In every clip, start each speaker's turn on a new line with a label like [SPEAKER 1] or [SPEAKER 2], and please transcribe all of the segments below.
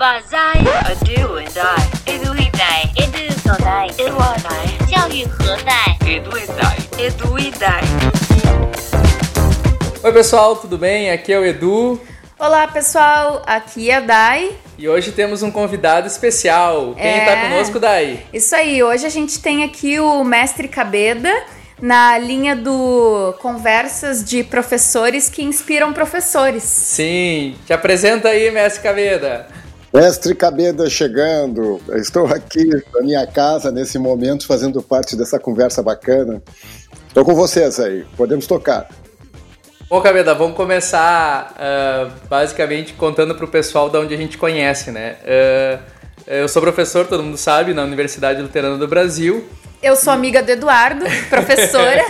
[SPEAKER 1] 把在 a do and I
[SPEAKER 2] edu e dai
[SPEAKER 1] edu 所在
[SPEAKER 2] edu a dai 教育何在
[SPEAKER 3] edu e dai
[SPEAKER 1] edu e dai
[SPEAKER 3] Oi pessoal, tudo bem? Aqui é o Edu.
[SPEAKER 4] Olá pessoal, aqui é a Dai.
[SPEAKER 3] E hoje temos um convidado especial. Quem
[SPEAKER 4] É.
[SPEAKER 3] está conosco, Dai?
[SPEAKER 4] Isso aí, hoje a gente tem aqui o mestre Cabeda na linha do conversas de professores que inspiram professores.
[SPEAKER 3] Sim, te apresenta aí, mestre Caveda.
[SPEAKER 5] Mestre Cabeda chegando, Eu estou aqui na minha casa nesse momento fazendo parte dessa conversa bacana. Estou com vocês aí, podemos tocar.
[SPEAKER 3] Bom, Caveda, vamos começar ah, basicamente contando para o pessoal de onde a gente conhece, né? Ah, eu sou professor, todo mundo sabe, na Universidade Luterana do Brasil.
[SPEAKER 4] Eu sou amiga do Eduardo, professora,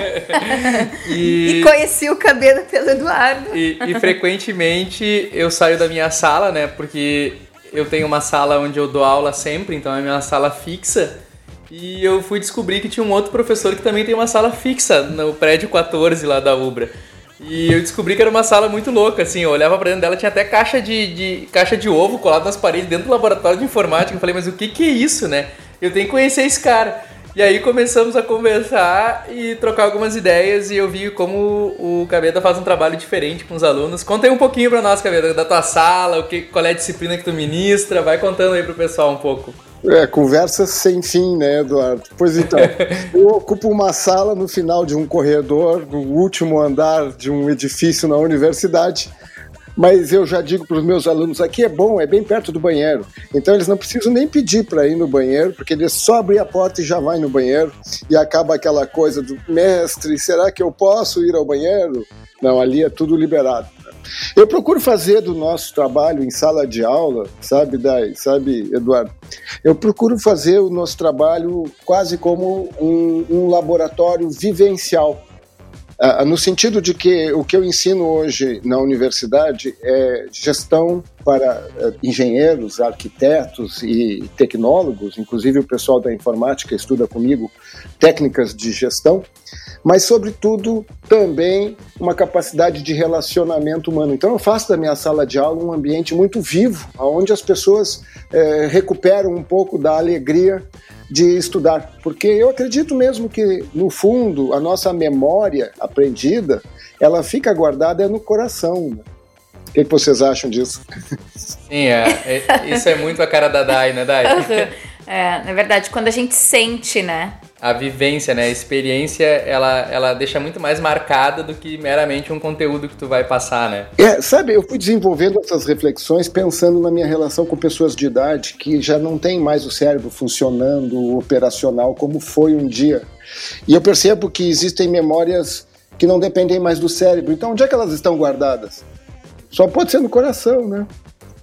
[SPEAKER 3] E,
[SPEAKER 4] e conheci o Cabeda pelo Eduardo.
[SPEAKER 3] e, e frequentemente eu saio da minha sala, né? Porque eu tenho uma sala onde eu dou aula sempre, então é a minha sala fixa. E eu fui descobrir que tinha um outro professor que também tem uma sala fixa no prédio 14 lá da Ubra. E eu descobri que era uma sala muito louca, assim, eu olhava pra dentro dela, tinha até caixa de, de- caixa de ovo colado nas paredes dentro do laboratório de informática. Eu falei, mas o que que é isso, né? Eu tenho que conhecer esse cara. E aí começamos a conversar e trocar algumas ideias e eu vi como o Cabeda faz um trabalho diferente com os alunos. Conta aí um pouquinho pra nós, Cabeda, da tua sala, o que, qual é a disciplina que tu ministra, vai contando aí pro pessoal um pouco.
[SPEAKER 5] É, conversas sem fim, né, Eduardo? Pois então, eu ocupo uma sala no final de um corredor, no último andar de um edifício na universidade. Mas eu já digo para os meus alunos, aqui é bom, é bem perto do banheiro. Então eles não precisam nem pedir para ir no banheiro, porque eles só abrir a porta e já vai no banheiro. E acaba aquela coisa do mestre, será que eu posso ir ao banheiro? Não, ali é tudo liberado. Eu procuro fazer do nosso trabalho em sala de aula, sabe, Dai, sabe, Eduardo? Eu procuro fazer o nosso trabalho quase como um, um laboratório vivencial. Ah, no sentido de que o que eu ensino hoje na universidade é gestão para eh, engenheiros, arquitetos e tecnólogos, inclusive o pessoal da informática estuda comigo técnicas de gestão, mas sobretudo também uma capacidade de relacionamento humano. Então eu faço da minha sala de aula um ambiente muito vivo, onde as pessoas eh, recuperam um pouco da alegria de estudar, porque eu acredito mesmo que no fundo a nossa memória aprendida ela fica guardada no coração. né? O que, vocês acham disso?
[SPEAKER 3] Sim, é, é- isso é muito a cara da Dai, né, Dai?
[SPEAKER 4] É, na verdade, quando a gente sente, né?
[SPEAKER 3] A vivência, né? A experiência, ela, ela deixa muito mais marcada do que meramente um conteúdo que tu vai passar, né?
[SPEAKER 5] É, sabe, eu fui desenvolvendo essas reflexões pensando na minha relação com pessoas de idade que já não têm mais o cérebro funcionando operacional como foi um dia. E eu percebo que existem memórias que não dependem mais do cérebro. Então, onde é que elas estão guardadas? Só pode ser no coração, né?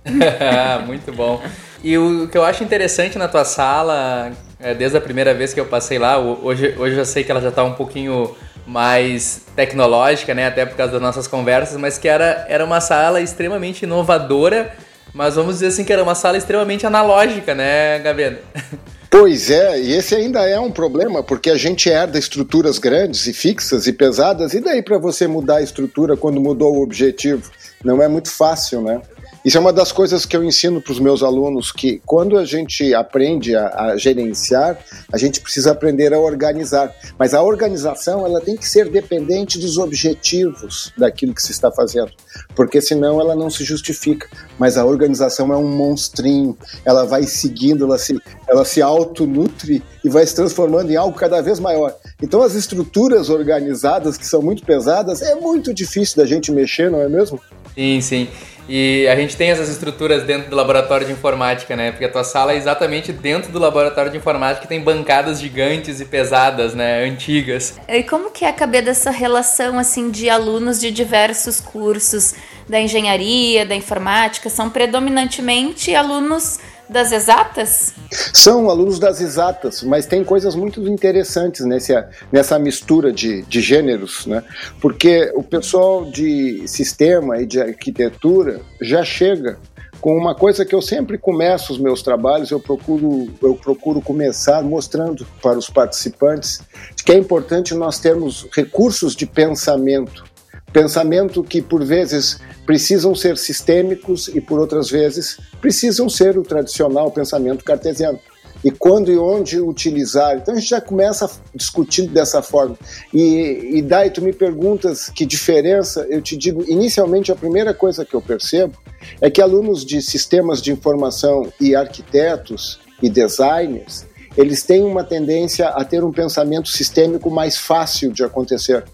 [SPEAKER 3] Muito bom. E o que eu acho interessante na tua sala, é, desde a primeira vez que eu passei lá, hoje, hoje eu sei que ela já tá um pouquinho mais tecnológica, né? Até por causa das nossas conversas, mas que era, era uma sala extremamente inovadora, mas vamos dizer assim que era uma sala extremamente analógica, né, Gaveta?
[SPEAKER 5] Pois é, e esse ainda é um problema, porque a gente herda estruturas grandes e fixas e pesadas, e daí para você mudar a estrutura quando mudou o objetivo? Não é muito fácil, né? Isso é uma das coisas que eu ensino para os meus alunos, que quando a gente aprende a, a gerenciar, a gente precisa aprender a organizar. Mas a organização ela tem que ser dependente dos objetivos daquilo que se está fazendo, porque senão ela não se justifica. Mas a organização é um monstrinho, ela vai seguindo, ela se, ela se autonutre e vai se transformando em algo cada vez maior. Então as estruturas organizadas, que são muito pesadas, é muito difícil da gente mexer, não é mesmo?
[SPEAKER 3] Sim, sim. E a gente tem essas estruturas dentro do laboratório de informática, né? Porque a tua sala é exatamente dentro do laboratório de informática que tem bancadas gigantes e pesadas, né? Antigas.
[SPEAKER 4] E como que é caber dessa relação assim de alunos de diversos cursos da engenharia, da informática, são predominantemente alunos das exatas?
[SPEAKER 5] São alunos das exatas, mas tem coisas muito interessantes nessa, nessa mistura de, de gêneros, né? Porque o pessoal de sistema e de arquitetura já chega com uma coisa que eu sempre começo os meus trabalhos, eu procuro, eu procuro começar mostrando para os participantes que é importante nós termos recursos de pensamento Pensamento que, por vezes, precisam ser sistêmicos e, por outras vezes, precisam ser o tradicional pensamento cartesiano. E quando e onde utilizar. Então a gente já começa discutindo dessa forma. E, e daí tu me perguntas que diferença, eu te digo, inicialmente a primeira coisa que eu percebo é que alunos de sistemas de informação e arquitetos e designers, eles têm uma tendência a ter um pensamento sistêmico mais fácil de acontecer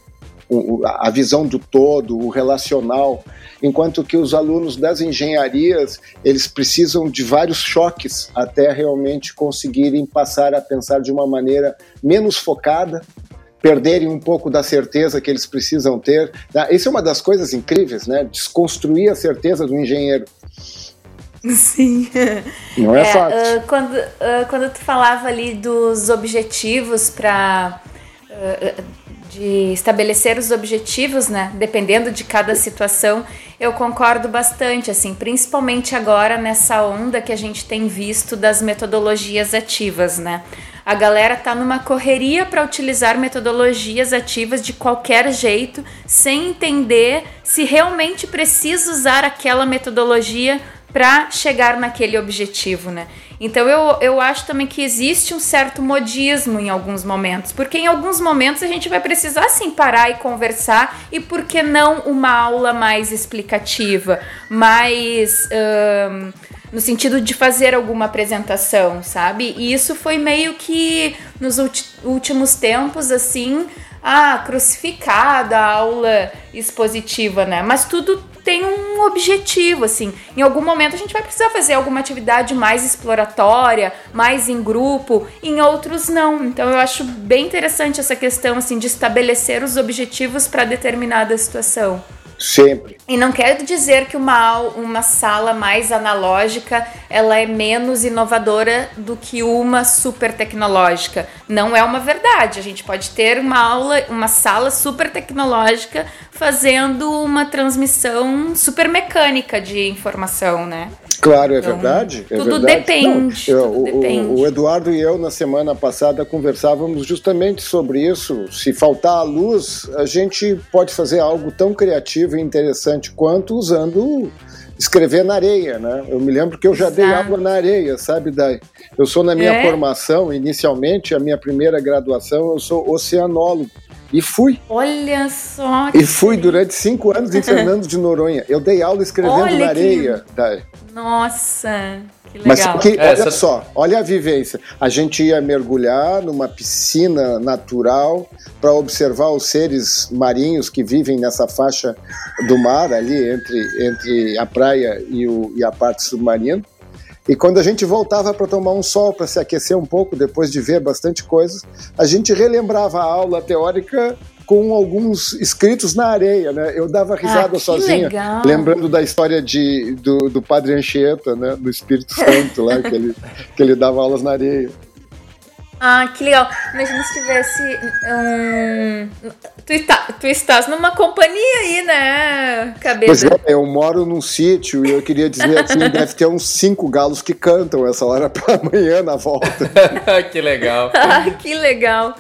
[SPEAKER 5] a visão do todo, o relacional, enquanto que os alunos das engenharias eles precisam de vários choques até realmente conseguirem passar a pensar de uma maneira menos focada, perderem um pouco da certeza que eles precisam ter. Isso é uma das coisas incríveis, né? Desconstruir a certeza do engenheiro.
[SPEAKER 4] Sim.
[SPEAKER 5] Não é, é fácil.
[SPEAKER 4] Uh, quando, uh, quando tu falava ali dos objetivos para uh, de estabelecer os objetivos, né? Dependendo de cada situação, eu concordo bastante, assim, principalmente agora nessa onda que a gente tem visto das metodologias ativas, né? A galera tá numa correria para utilizar metodologias ativas de qualquer jeito, sem entender se realmente precisa usar aquela metodologia para chegar naquele objetivo, né? Então eu, eu acho também que existe um certo modismo em alguns momentos, porque em alguns momentos a gente vai precisar sim parar e conversar, e por que não uma aula mais explicativa, mais. Um, no sentido de fazer alguma apresentação, sabe? E isso foi meio que nos últimos tempos, assim, ah, crucificada a aula expositiva, né? Mas tudo tem um objetivo, assim. Em algum momento a gente vai precisar fazer alguma atividade mais exploratória, mais em grupo, em outros não. Então eu acho bem interessante essa questão, assim, de estabelecer os objetivos para determinada situação.
[SPEAKER 5] Sempre.
[SPEAKER 4] E não quero dizer que uma, uma sala mais analógica ela é menos inovadora do que uma super tecnológica. Não é uma verdade. A gente pode ter uma aula, uma sala super tecnológica fazendo uma transmissão super mecânica de informação, né?
[SPEAKER 5] Claro, é então, verdade. É
[SPEAKER 4] tudo
[SPEAKER 5] verdade.
[SPEAKER 4] depende. Não, eu, tudo
[SPEAKER 5] o,
[SPEAKER 4] depende.
[SPEAKER 5] O Eduardo e eu, na semana passada, conversávamos justamente sobre isso. Se faltar a luz, a gente pode fazer algo tão criativo e interessante quanto usando escrever na areia, né? Eu me lembro que eu já Exato. dei água na areia, sabe, Dai? Eu sou na minha é? formação, inicialmente, a minha primeira graduação, eu sou oceanólogo. E fui.
[SPEAKER 4] Olha só.
[SPEAKER 5] E fui durante cinco anos em Fernando de Noronha. Eu dei aula escrevendo olha na areia. Que...
[SPEAKER 4] Da... Nossa. Que legal.
[SPEAKER 5] Mas que, olha Essa... só, olha a vivência. A gente ia mergulhar numa piscina natural para observar os seres marinhos que vivem nessa faixa do mar ali entre, entre a praia e, o, e a parte submarina. E quando a gente voltava para tomar um sol, para se aquecer um pouco, depois de ver bastante coisas, a gente relembrava a aula teórica com alguns escritos na areia, né? Eu dava risada ah, sozinha, legal. lembrando da história de, do, do Padre Anchieta, né? Do Espírito Santo lá, que ele, que ele dava aulas na areia.
[SPEAKER 4] Ah, que legal. Imagina se tivesse um. Tu, está, tu estás numa companhia aí, né, cabeça?
[SPEAKER 5] Pois é, eu moro num sítio e eu queria dizer assim: deve ter uns cinco galos que cantam essa hora pra amanhã na volta.
[SPEAKER 3] que legal.
[SPEAKER 4] Ah, que legal.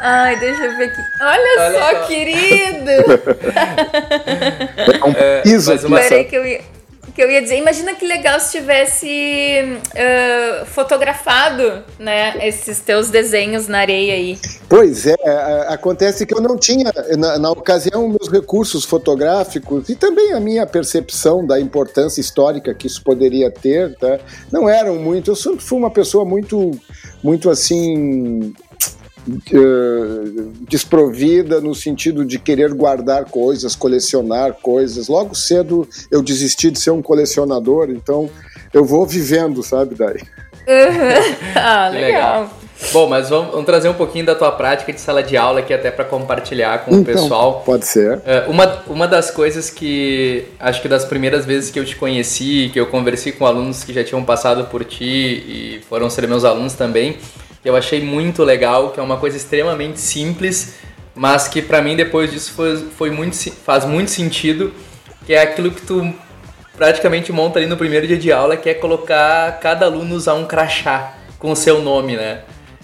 [SPEAKER 4] Ai, deixa eu ver aqui. Olha, Olha só, só, querido!
[SPEAKER 5] É um piso é,
[SPEAKER 4] uma... que eu ia que eu ia dizer, imagina que legal se tivesse uh, fotografado, né, esses teus desenhos na areia aí.
[SPEAKER 5] Pois é, acontece que eu não tinha, na, na, ocasião, meus recursos fotográficos e também a minha percepção da importância histórica que isso poderia ter, tá? Não eram muito, eu sempre fui uma pessoa muito, muito assim, uh, desprovida no sentido de querer guardar coisas, colecionar coisas. Logo cedo eu desisti de ser um colecionador, então eu vou vivendo, sabe, daí.
[SPEAKER 4] Uhum. Ah, legal. legal.
[SPEAKER 3] Bom, mas vamos, vamos, trazer um pouquinho da tua prática de sala de aula aqui até para compartilhar com
[SPEAKER 5] então,
[SPEAKER 3] o pessoal.
[SPEAKER 5] Pode ser.
[SPEAKER 3] Uh, uma, uma das coisas que acho que das primeiras vezes que eu te conheci, que eu conversei com alunos que já tinham passado por ti e foram ser meus alunos também, que eu achei muito legal, que é uma coisa extremamente simples, mas que para mim depois disso foi, foi muito, faz muito sentido, que é aquilo que tu praticamente monta ali no primeiro dia de aula, que é colocar cada aluno usar um crachá com o seu nome, né?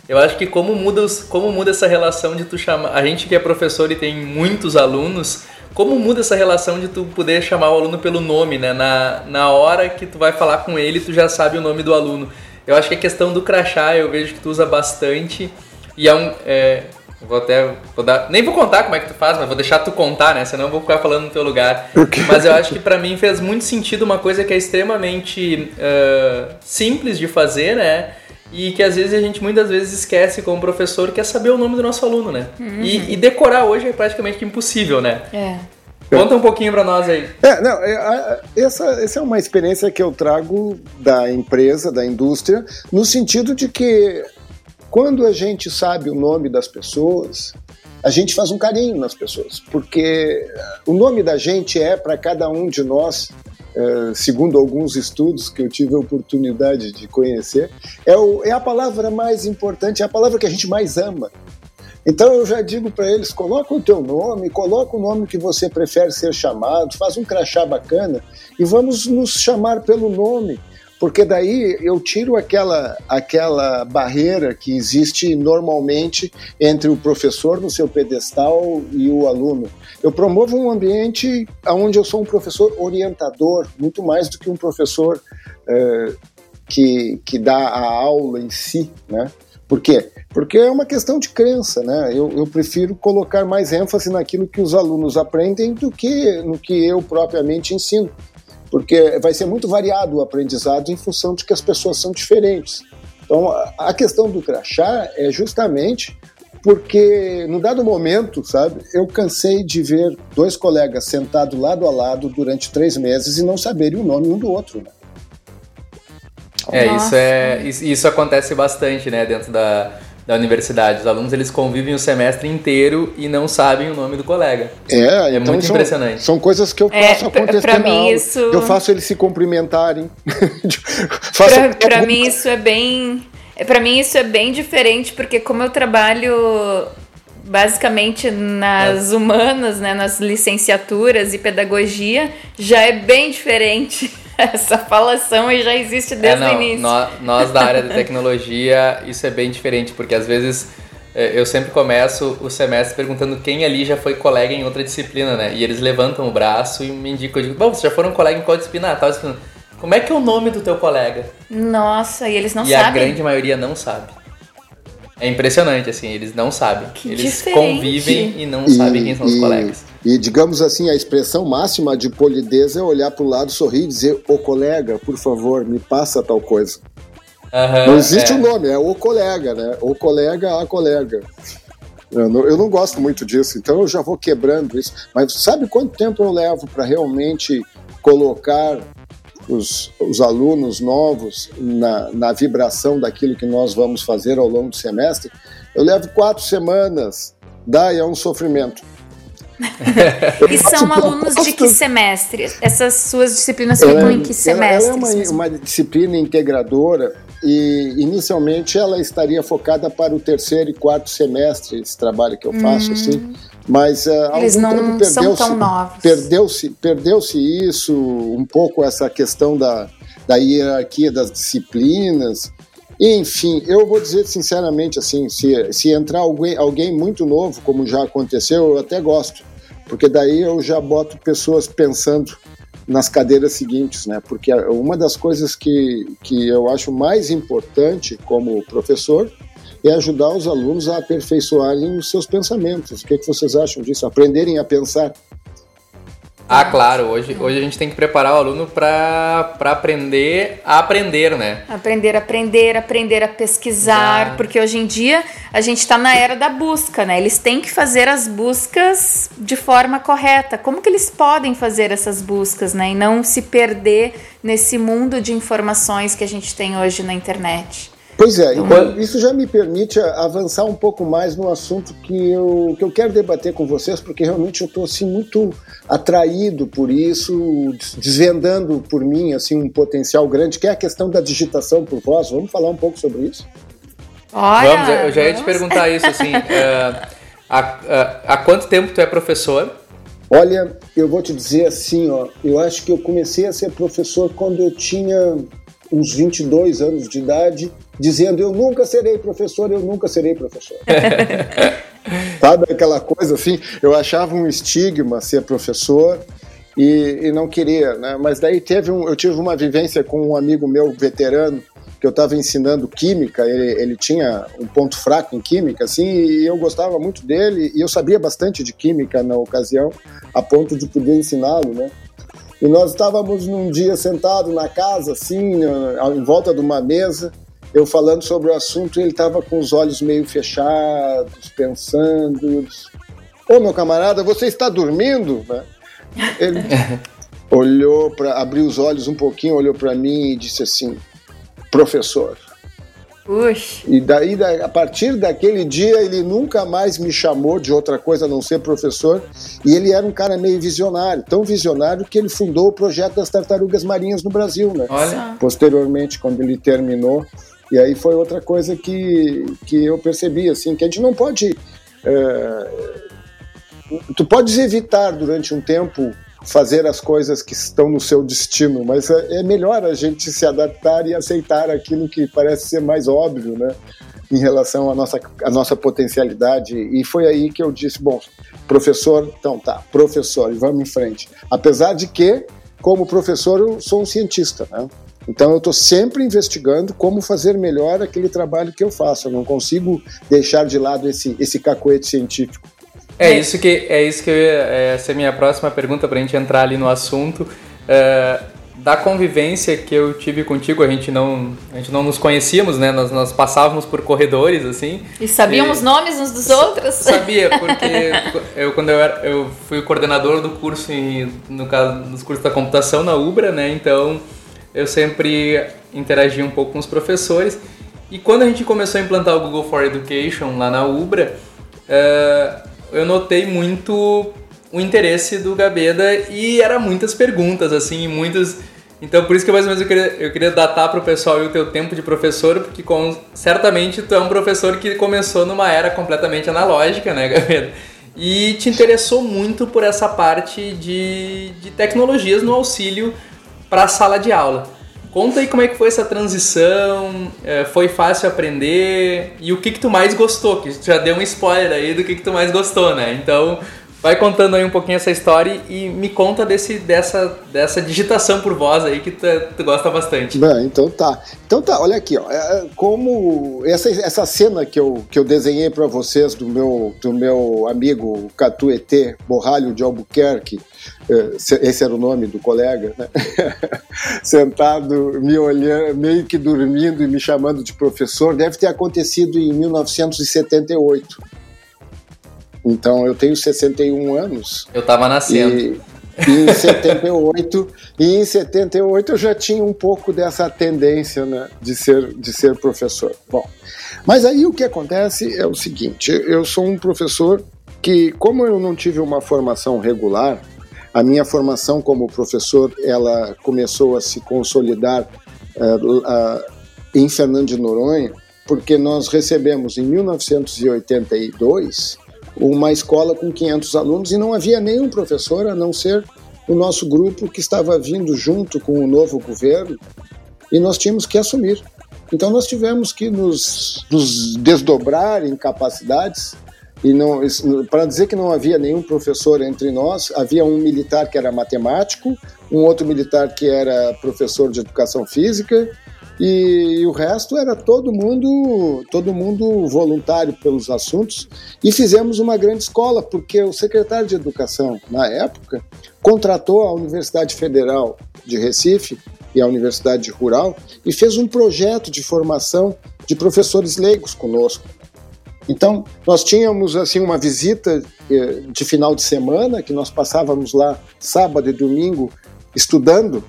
[SPEAKER 3] Eu acho que como muda, os, como muda essa relação de tu chamar. A gente que é professor e tem muitos alunos, como muda essa relação de tu poder chamar o aluno pelo nome, né? Na, na hora que tu vai falar com ele, tu já sabe o nome do aluno. Eu acho que a questão do crachá eu vejo que tu usa bastante e é um. É, vou até. Vou dar, nem vou contar como é que tu faz, mas vou deixar tu contar, né? Senão eu vou ficar falando no teu lugar. Mas eu acho que para mim fez muito sentido uma coisa que é extremamente uh, simples de fazer, né? E que às vezes a gente muitas vezes esquece como professor, que é saber o nome do nosso aluno, né? Uhum. E, e, decorar hoje é praticamente impossível, né?
[SPEAKER 4] É.
[SPEAKER 3] Conta um pouquinho para nós aí.
[SPEAKER 5] É, não, é, essa, essa é uma experiência que eu trago da empresa, da indústria, no sentido de que quando a gente sabe o nome das pessoas, a gente faz um carinho nas pessoas, porque o nome da gente é para cada um de nós é, segundo alguns estudos que eu tive a oportunidade de conhecer, é, o, é a palavra mais importante, é a palavra que a gente mais ama. Então eu já digo para eles: coloca o teu nome, coloca o nome que você prefere ser chamado, faz um crachá bacana e vamos nos chamar pelo nome porque daí eu tiro aquela, aquela barreira que existe normalmente entre o professor no seu pedestal e o aluno. Eu promovo um ambiente onde eu sou um professor orientador, muito mais do que um professor é, que, que dá a aula em si, né? Por quê? Porque é uma questão de crença, né? Eu, eu, prefiro colocar mais ênfase naquilo que os alunos aprendem do que no que eu propriamente ensino porque vai ser muito variado o aprendizado em função de que as pessoas são diferentes. Então, a questão do crachá é justamente porque, no dado momento, sabe, eu cansei de ver dois colegas sentados lado a lado durante três meses e não saberem o nome um do outro. Né?
[SPEAKER 3] É, isso é isso acontece bastante, né, dentro da, da universidade. Os alunos eles convivem o semestre inteiro e não sabem o nome do colega.
[SPEAKER 5] É,
[SPEAKER 3] é
[SPEAKER 5] então
[SPEAKER 3] muito
[SPEAKER 5] são,
[SPEAKER 3] impressionante.
[SPEAKER 5] São coisas que eu é, faço é, acontecer pra, pra mim aula. Isso... Eu faço eles se cumprimentarem.
[SPEAKER 4] faço pra, pra mim isso é bem, para mim isso é bem diferente porque como eu trabalho basicamente nas é. humanas, né, nas licenciaturas e pedagogia, já é bem diferente. Essa falação já existe desde é, não, o início.
[SPEAKER 3] Nós, nós da área de tecnologia, isso é bem diferente, porque às vezes é, eu sempre começo o semestre perguntando quem ali já foi colega em outra disciplina, né? E eles levantam o braço e me indicam, eu digo, bom, vocês já foram colega em qual disciplina? Ah, tal disciplina. Como é que é o nome do teu colega?
[SPEAKER 4] Nossa, e eles não
[SPEAKER 3] e
[SPEAKER 4] sabem.
[SPEAKER 3] E a grande maioria não sabe. É impressionante, assim, eles não sabem.
[SPEAKER 4] Que
[SPEAKER 3] eles
[SPEAKER 4] diferente.
[SPEAKER 3] convivem e não e, sabem quem são os colegas.
[SPEAKER 5] E digamos assim, a expressão máxima de polidez é olhar para o lado, sorrir e dizer: Ô colega, por favor, me passa tal coisa.
[SPEAKER 3] Uhum,
[SPEAKER 5] não existe o é. um nome, é o colega, né? O colega, a colega. Eu não, eu não, gosto muito disso, então eu já vou quebrando isso. Mas sabe quanto tempo eu levo para realmente colocar os, os alunos novos na, na vibração daquilo que nós vamos fazer ao longo do semestre? Eu levo quatro semanas. Daí é um sofrimento.
[SPEAKER 4] e são alunos de que semestre? Essas suas disciplinas ficam em que semestre?
[SPEAKER 5] Ela é uma, uma disciplina integradora e inicialmente ela estaria focada para o terceiro e quarto semestre, esse trabalho que eu faço, hum. assim. Mas uh,
[SPEAKER 4] Eles não são tão novos.
[SPEAKER 5] Perdeu-se perdeu isso, um pouco essa questão da, da hierarquia das disciplinas. Enfim, eu vou dizer sinceramente assim, se, se entrar alguém, alguém muito novo, como já aconteceu, eu até gosto porque daí eu já boto pessoas pensando nas cadeiras seguintes, né? Porque uma das coisas que, que eu acho mais importante como professor é ajudar os alunos a aperfeiçoarem os seus pensamentos. O que, é que vocês acham disso? Aprenderem a pensar.
[SPEAKER 3] Ah, claro. Hoje, hoje a gente tem que preparar o aluno para aprender a aprender, né?
[SPEAKER 4] Aprender a aprender, aprender a pesquisar, porque hoje em dia a gente está na era da busca, né? Eles têm que fazer as buscas de forma correta. Como que eles podem fazer essas buscas, né? E não se perder nesse mundo de informações que a gente tem hoje na internet.
[SPEAKER 5] Pois é, então, isso já me permite avançar um pouco mais no assunto que eu, que eu quero debater com vocês, porque realmente eu estou assim, muito atraído por isso, desvendando por mim assim, um potencial grande, que é a questão da digitação por voz. Vamos falar um pouco sobre isso?
[SPEAKER 3] Olha, Vamos, eu já ia te perguntar isso, assim, uh, há, há, há quanto tempo tu é professor?
[SPEAKER 5] Olha, eu vou te dizer assim, ó, eu acho que eu comecei a ser professor quando eu tinha uns 22 anos de idade, dizendo eu nunca serei professor, eu nunca serei professor. Sabe aquela coisa assim? Eu achava um estigma ser professor e, e não queria, né? Mas daí teve um, eu tive uma vivência com um amigo meu veterano que eu estava ensinando química, ele, ele, tinha um ponto fraco em química, assim, e eu gostava muito dele, e eu sabia bastante de química na ocasião, a ponto de poder ensiná-lo, né? E nós estávamos num dia sentado na casa, assim, em volta de uma mesa, eu falando sobre o assunto, e ele estava com os olhos meio fechados, pensando. Ô, meu camarada, você está dormindo? Né? Ele olhou para, abriu os olhos um pouquinho, olhou para mim e disse assim: professor.
[SPEAKER 4] Puxa.
[SPEAKER 5] E daí, a partir daquele dia, ele nunca mais me chamou de outra coisa a não ser professor. E ele era um cara meio visionário, tão visionário que ele fundou o projeto das tartarugas marinhas no Brasil, né?
[SPEAKER 3] Olha.
[SPEAKER 5] Posteriormente, quando ele terminou. E aí foi outra coisa que, que eu percebi, assim, que a gente não pode. É, tu podes evitar durante um tempo fazer as coisas que estão no seu destino, mas é, é melhor a gente se adaptar e aceitar aquilo que parece ser mais óbvio, né? Em relação à nossa, à nossa potencialidade. E foi aí que eu disse: bom, professor, então tá, professor, e vamos em frente. Apesar de que, como professor, eu sou um cientista, né? Então eu estou sempre investigando como fazer melhor aquele trabalho que eu faço. Eu não consigo deixar de lado esse, esse cacoete científico.
[SPEAKER 3] É isso que é isso que eu ia, essa é a minha próxima pergunta para a gente entrar ali no assunto é, da convivência que eu tive contigo. A gente não a gente não nos conhecíamos, né? Nós, nós passávamos por corredores assim.
[SPEAKER 4] E sabíamos e, nomes uns dos outros.
[SPEAKER 3] Sabia porque eu quando eu era eu fui o coordenador do curso em, no caso dos cursos da computação na Ubra, né? Então eu sempre interagi um pouco com os professores. E quando a gente começou a implantar o Google for Education lá na Ubra, uh, eu notei muito o interesse do Gabeda e era muitas perguntas, assim, muitas. Então, por isso que mais ou menos eu queria, eu queria datar para o pessoal o teu tempo de professor, porque com, certamente tu é um professor que começou numa era completamente analógica, né, Gabeda? E te interessou muito por essa parte de, de tecnologias no auxílio para a sala de aula. Conta aí como é que foi essa transição, é, foi fácil aprender e o que que tu mais gostou, que já deu um spoiler aí do que que tu mais gostou, né? Então, vai contando aí um pouquinho essa história e me conta desse, dessa, dessa digitação por voz aí que tu, tu gosta bastante.
[SPEAKER 5] Bem, então tá. Então tá, olha aqui, ó. É, como essa, essa cena que eu, que eu desenhei para vocês do meu, do meu amigo Catuetê Borralho de Albuquerque, é, esse era o nome do colega, né? sentado, me olhando, meio que dormindo e me chamando de professor, deve ter acontecido em 1978. Então eu tenho 61 anos.
[SPEAKER 3] Eu estava nascendo.
[SPEAKER 5] E, e em 78, e em 78 eu já tinha um pouco dessa tendência né, de, ser, de ser professor. Bom, mas aí o que acontece é o seguinte: eu sou um professor que, como eu não tive uma formação regular, a minha formação como professor ela começou a se consolidar uh, uh, em Fernando de Noronha, porque nós recebemos em 1982 uma escola com 500 alunos e não havia nenhum professor a não ser o nosso grupo que estava vindo junto com o novo governo e nós tínhamos que assumir. Então nós tivemos que nos, nos desdobrar em capacidades e não para dizer que não havia nenhum professor entre nós, havia um militar que era matemático, um outro militar que era professor de educação física e, e, o resto era todo mundo, todo mundo voluntário pelos assuntos e fizemos uma grande escola porque o secretário de educação na época contratou a Universidade Federal de Recife e a Universidade Rural e fez um projeto de formação de professores leigos conosco. Então, nós tínhamos assim uma visita eh, de final de semana que nós passávamos lá sábado e domingo estudando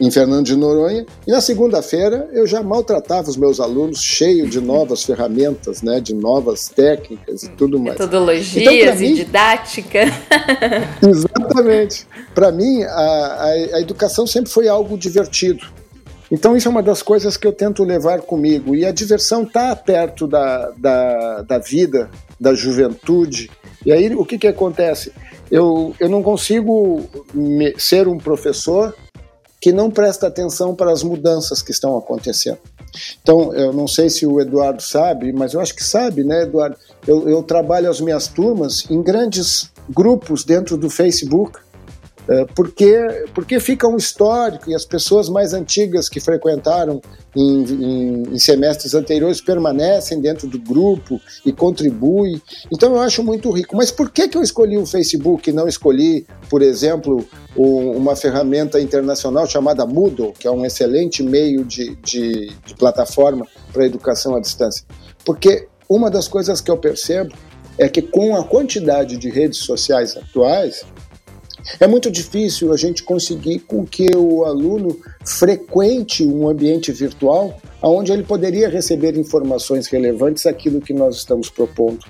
[SPEAKER 5] em Fernando de Noronha, e na segunda-feira eu já maltratava os meus alunos cheio de novas ferramentas, né, de novas técnicas e tudo mais.
[SPEAKER 4] Metodologias então, mim, e didática.
[SPEAKER 5] Exatamente. Para mim, a, a, a educação sempre foi algo divertido. Então, isso é uma das coisas que eu tento levar comigo. E a diversão está perto da, da, da, vida, da juventude. E aí, o que, que acontece? Eu, eu não consigo me, ser um professor que não presta atenção para as mudanças que estão acontecendo. Então, eu não sei se o Eduardo sabe, mas eu acho que sabe, né, Eduardo, eu, eu trabalho as minhas turmas em grandes grupos dentro do Facebook, porque, porque fica um histórico e as pessoas mais antigas que frequentaram em, em, em, semestres anteriores permanecem dentro do grupo e contribuem. Então eu acho muito rico. Mas por que, que eu escolhi o Facebook e não escolhi, por exemplo, uma ferramenta internacional chamada Moodle, que é um excelente meio de, de, de plataforma para educação à distância? Porque uma das coisas que eu percebo é que com a quantidade de redes sociais atuais, é muito difícil a gente conseguir com que o aluno frequente um ambiente virtual onde ele poderia receber informações relevantes àquilo que nós estamos propondo.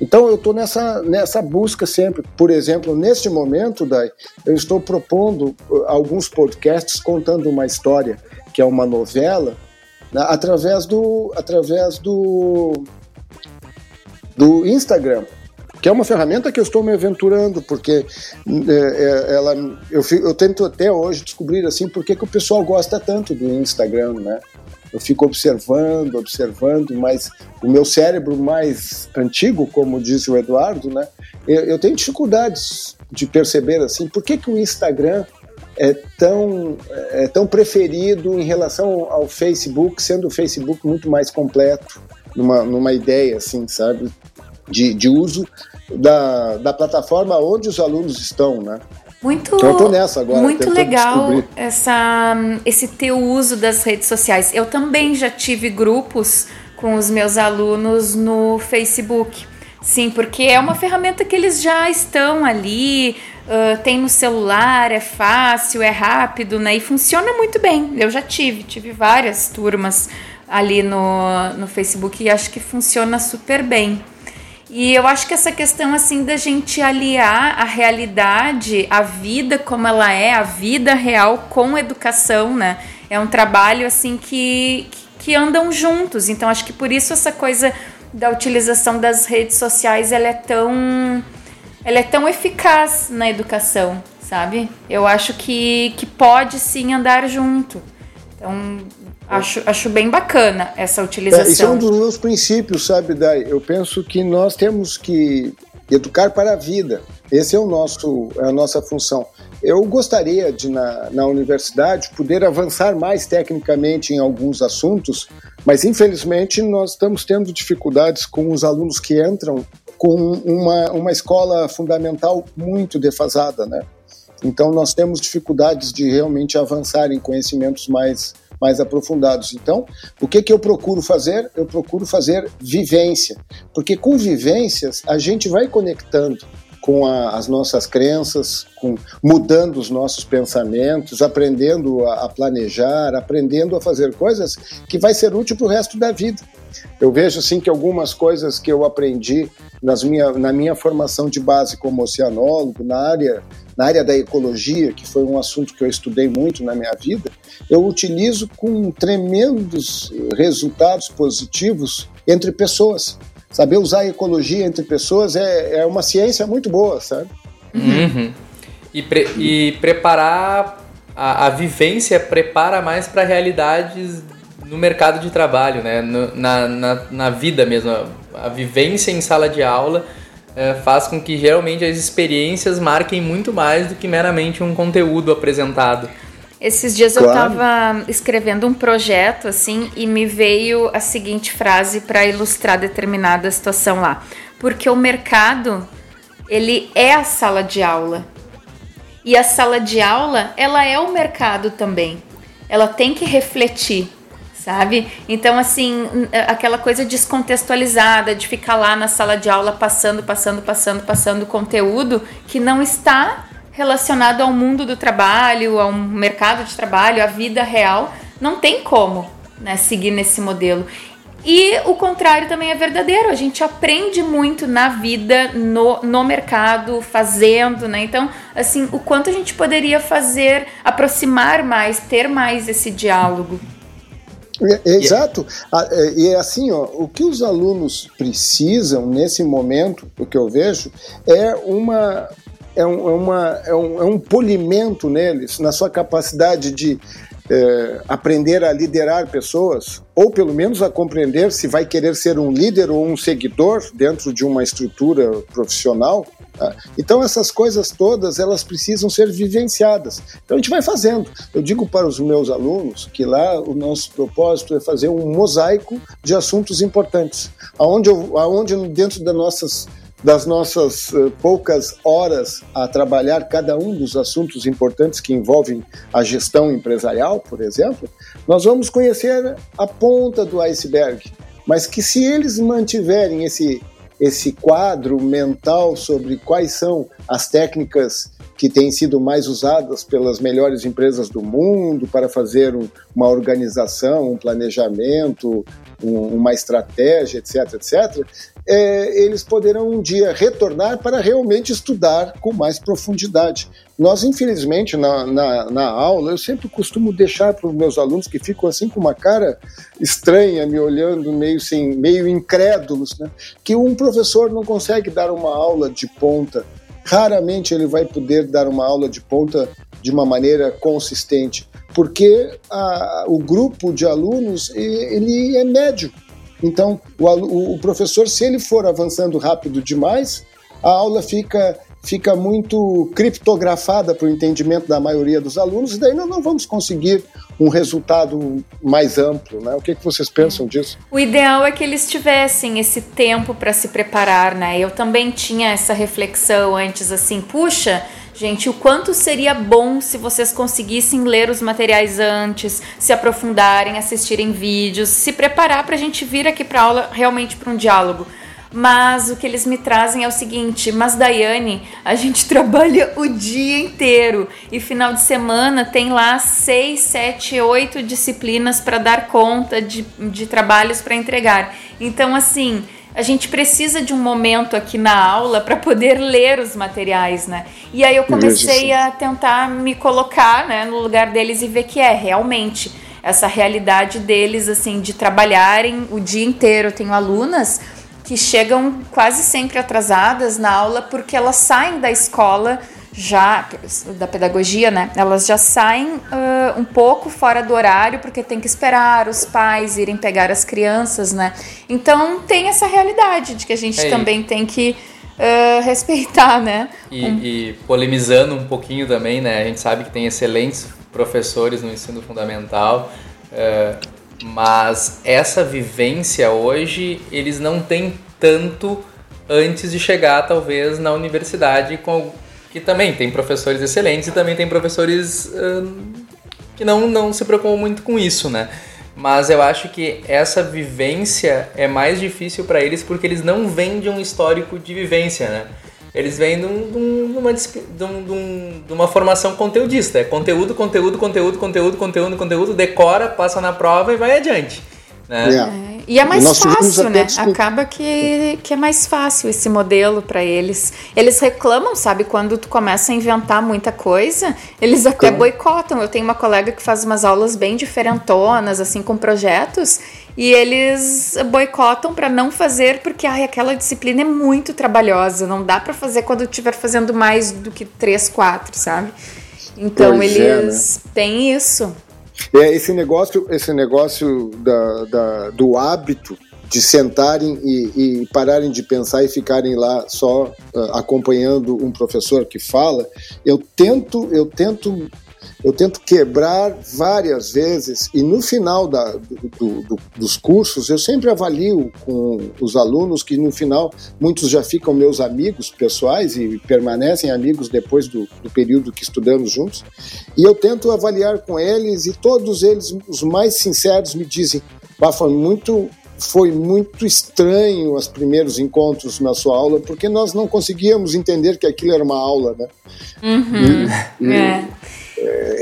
[SPEAKER 5] Então eu estou nessa, nessa busca sempre. Por exemplo, neste momento, Dai, eu estou propondo uh, alguns podcasts contando uma história, que é uma novela, né, através do, através do, do Instagram que é uma ferramenta que eu estou me aventurando, porque é, é, ela, eu, eu, tento até hoje descobrir assim por que, o pessoal gosta tanto do Instagram, né? Eu fico observando, observando, mas o meu cérebro mais antigo, como disse o Eduardo, né? Eu, eu tenho dificuldades de perceber assim por que, que o Instagram é tão, é tão preferido em relação ao Facebook, sendo o Facebook muito mais completo numa, numa ideia, assim, sabe? De, de uso da, da plataforma onde os alunos estão, né?
[SPEAKER 4] Muito,
[SPEAKER 5] então agora,
[SPEAKER 4] muito legal essa, esse teu uso das redes sociais. Eu também já tive grupos com os meus alunos no Facebook. Sim, porque é uma ferramenta que eles já estão ali, uh, tem no celular, é fácil, é rápido, né? E funciona muito bem. Eu já tive, tive várias turmas ali no, no Facebook e acho que funciona super bem. E eu acho que essa questão assim da gente aliar a realidade, a vida como ela é, a vida real com educação, né? É um trabalho assim que, que andam juntos. Então acho que por isso essa coisa da utilização das redes sociais ela é tão ela é tão eficaz na educação, sabe? Eu acho que, que pode sim andar junto. Então, Acho, acho bem bacana essa utilização.
[SPEAKER 5] É, isso é um dos meus princípios, sabe, Dai? Eu penso que nós temos que educar para a vida. Esse é o nosso, é a nossa função. Eu gostaria de, na, na universidade, poder avançar mais tecnicamente em alguns assuntos, mas infelizmente nós estamos tendo dificuldades com os alunos que entram com uma, uma escola fundamental muito defasada, né? Então nós temos dificuldades de realmente avançar em conhecimentos mais mais aprofundados. Então, o que, que eu procuro fazer? Eu procuro fazer vivência, porque com vivências a gente vai conectando com a, as nossas crenças, com, mudando os nossos pensamentos, aprendendo a, a planejar, aprendendo a fazer coisas que vai ser útil para o resto da vida. Eu vejo assim que algumas coisas que eu aprendi nas minha, na minha formação de base como oceanólogo, na área, na área da ecologia, que foi um assunto que eu estudei muito na minha vida, eu utilizo com tremendos resultados positivos entre pessoas. Saber usar ecologia entre pessoas é, é uma ciência muito boa, sabe?
[SPEAKER 3] Uhum. E, pre e preparar a, a vivência prepara mais para realidades no mercado de trabalho, né? No, na, na, na, vida mesmo. A vivência em sala de aula é, faz com que geralmente as experiências marquem muito mais do que meramente um conteúdo apresentado.
[SPEAKER 4] Esses dias claro. eu estava escrevendo um projeto assim e me veio a seguinte frase para ilustrar determinada situação lá. Porque o mercado, ele é a sala de aula. E a sala de aula, ela é o mercado também. Ela tem que refletir, sabe? Então, assim, aquela coisa descontextualizada de ficar lá na sala de aula passando, passando, passando, passando conteúdo que não está relacionado ao mundo do trabalho, ao mercado de trabalho, à vida real, não tem como né, seguir nesse modelo. E o contrário também é verdadeiro. A gente aprende muito na vida, no, no mercado, fazendo, né? Então, assim, o quanto a gente poderia fazer, aproximar mais, ter mais esse diálogo.
[SPEAKER 5] É, é, exato. É, e é assim, ó, o que os alunos precisam nesse momento, o que eu vejo, é uma, é um, é, uma, é, um, é um polimento neles, na sua capacidade de, é, aprender a liderar pessoas, ou pelo menos a compreender se vai querer ser um líder ou um seguidor dentro de uma estrutura profissional. Tá? Então essas coisas todas elas precisam ser vivenciadas. Então a gente vai fazendo. Eu digo para os meus alunos que lá o nosso propósito é fazer um mosaico de assuntos importantes, aonde, aonde dentro das nossas das nossas uh, poucas horas a trabalhar cada um dos assuntos importantes que envolvem a gestão empresarial, por exemplo, nós vamos conhecer a ponta do iceberg. Mas que se eles mantiverem esse, esse quadro mental sobre quais são as técnicas que têm sido mais usadas pelas melhores empresas do mundo para fazer um, uma organização, um planejamento, uma estratégia, etc., etc., é, eles poderão um dia retornar para realmente estudar com mais profundidade. Nós, infelizmente, na, na, na aula, eu sempre costumo deixar para os meus alunos que ficam assim com uma cara estranha, me olhando meio, assim, meio incrédulos, né? que um professor não consegue dar uma aula de ponta. Raramente ele vai poder dar uma aula de ponta de uma maneira consistente, porque a, o grupo de alunos ele é médio então, o, o professor, se ele for avançando rápido demais, a aula fica fica muito criptografada para o entendimento da maioria dos alunos, e daí nós não vamos conseguir um resultado mais amplo, né? O que, que vocês pensam disso?
[SPEAKER 4] O ideal é que eles tivessem esse tempo para se preparar, né? Eu também tinha essa reflexão antes, assim, puxa, Gente, o quanto seria bom se vocês conseguissem ler os materiais antes, se aprofundarem, assistirem vídeos, se preparar para a gente vir aqui para aula realmente para um diálogo. Mas o que eles me trazem é o seguinte: mas Daiane, a gente trabalha o dia inteiro e final de semana tem lá seis, sete, oito disciplinas para dar conta de, de trabalhos para entregar. Então, assim, a gente precisa de um momento aqui na aula para poder ler os materiais, né? E aí eu comecei a tentar me colocar, né, no lugar deles e ver que é realmente essa realidade deles assim de trabalharem o dia inteiro. Eu tenho alunas que chegam quase sempre atrasadas na aula porque elas saem da escola já da pedagogia, né? Elas já saem uh, um pouco fora do horário porque tem que esperar os pais irem pegar as crianças, né? Então tem essa realidade de que a gente é, também tem que uh, respeitar, né?
[SPEAKER 3] E, um... e polemizando um pouquinho também, né? A gente sabe que tem excelentes professores no ensino fundamental, uh, mas essa vivência hoje eles não têm tanto antes de chegar talvez na universidade com que também tem professores excelentes e também tem professores que não, não se preocupam muito com isso, né? Mas eu acho que essa vivência é mais difícil para eles porque eles não vêm de um histórico de vivência, né? Eles vêm de, um, de, uma, de, um, de uma formação conteudista. É conteúdo, conteúdo, conteúdo, conteúdo, conteúdo, conteúdo, decora, passa na prova e vai adiante. Né?
[SPEAKER 4] Yeah. É. E é mais fácil, né? Acaba que, que é mais fácil esse modelo para eles. Eles reclamam, sabe? Quando tu começa a inventar muita coisa, eles até Como? boicotam. Eu tenho uma colega que faz umas aulas bem diferentonas, assim, com projetos, e eles boicotam para não fazer porque ai, aquela disciplina é muito trabalhosa. Não dá para fazer quando estiver fazendo mais do que três, quatro, sabe? Então pois eles é, né? têm isso.
[SPEAKER 5] É, esse negócio, esse negócio da, da do hábito de sentarem e, e, pararem de pensar e ficarem lá só uh, acompanhando um professor que fala, eu tento, eu tento eu tento quebrar várias vezes e no final da, do, do, dos cursos eu sempre avalio com os alunos que no final muitos já ficam meus amigos pessoais e permanecem amigos depois do, do período que estudamos juntos e eu tento avaliar com eles e todos eles os mais sinceros me dizem ah, foi muito foi muito estranho os primeiros encontros na sua aula, porque nós não conseguíamos entender que aquilo era uma aula, né?
[SPEAKER 4] Uhum. E, e, é.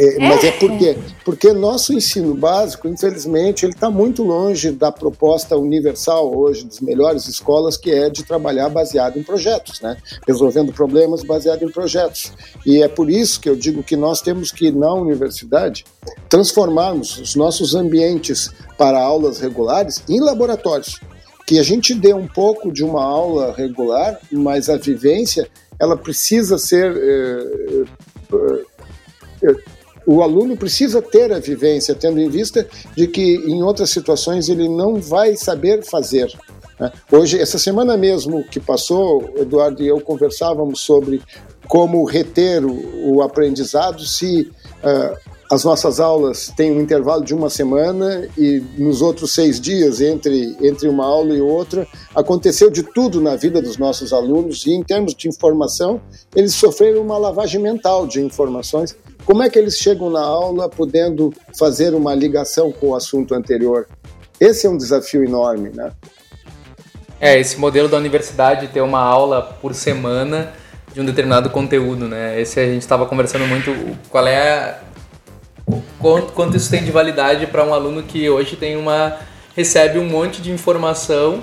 [SPEAKER 5] É, é, mas é porque, porque nosso ensino básico, infelizmente, ele está muito longe da proposta universal hoje das melhores escolas, que é de trabalhar baseado em projetos, né? resolvendo problemas baseado em projetos. E é por isso que eu digo que nós temos que, na universidade, transformarmos os nossos ambientes para aulas regulares em laboratórios. Que a gente dê um pouco de uma aula regular, mas a vivência ela precisa ser eh, o aluno precisa ter a vivência, tendo em vista de que em outras situações ele não vai saber fazer. Né? Hoje, essa semana mesmo que passou, Eduardo e eu conversávamos sobre como reter o, o aprendizado se uh, as nossas aulas têm um intervalo de uma semana e nos outros seis dias, entre, entre uma aula e outra, aconteceu de tudo na vida dos nossos alunos e, em termos de informação, eles sofreram uma lavagem mental de informações. Como é que eles chegam na aula podendo fazer uma ligação com o assunto anterior? Esse é um desafio enorme, né?
[SPEAKER 3] É, esse modelo da universidade ter uma aula por semana de um determinado conteúdo, né? Esse a gente estava conversando muito, qual é quanto, quanto isso tem de validade para um aluno que hoje tem uma recebe um monte de informação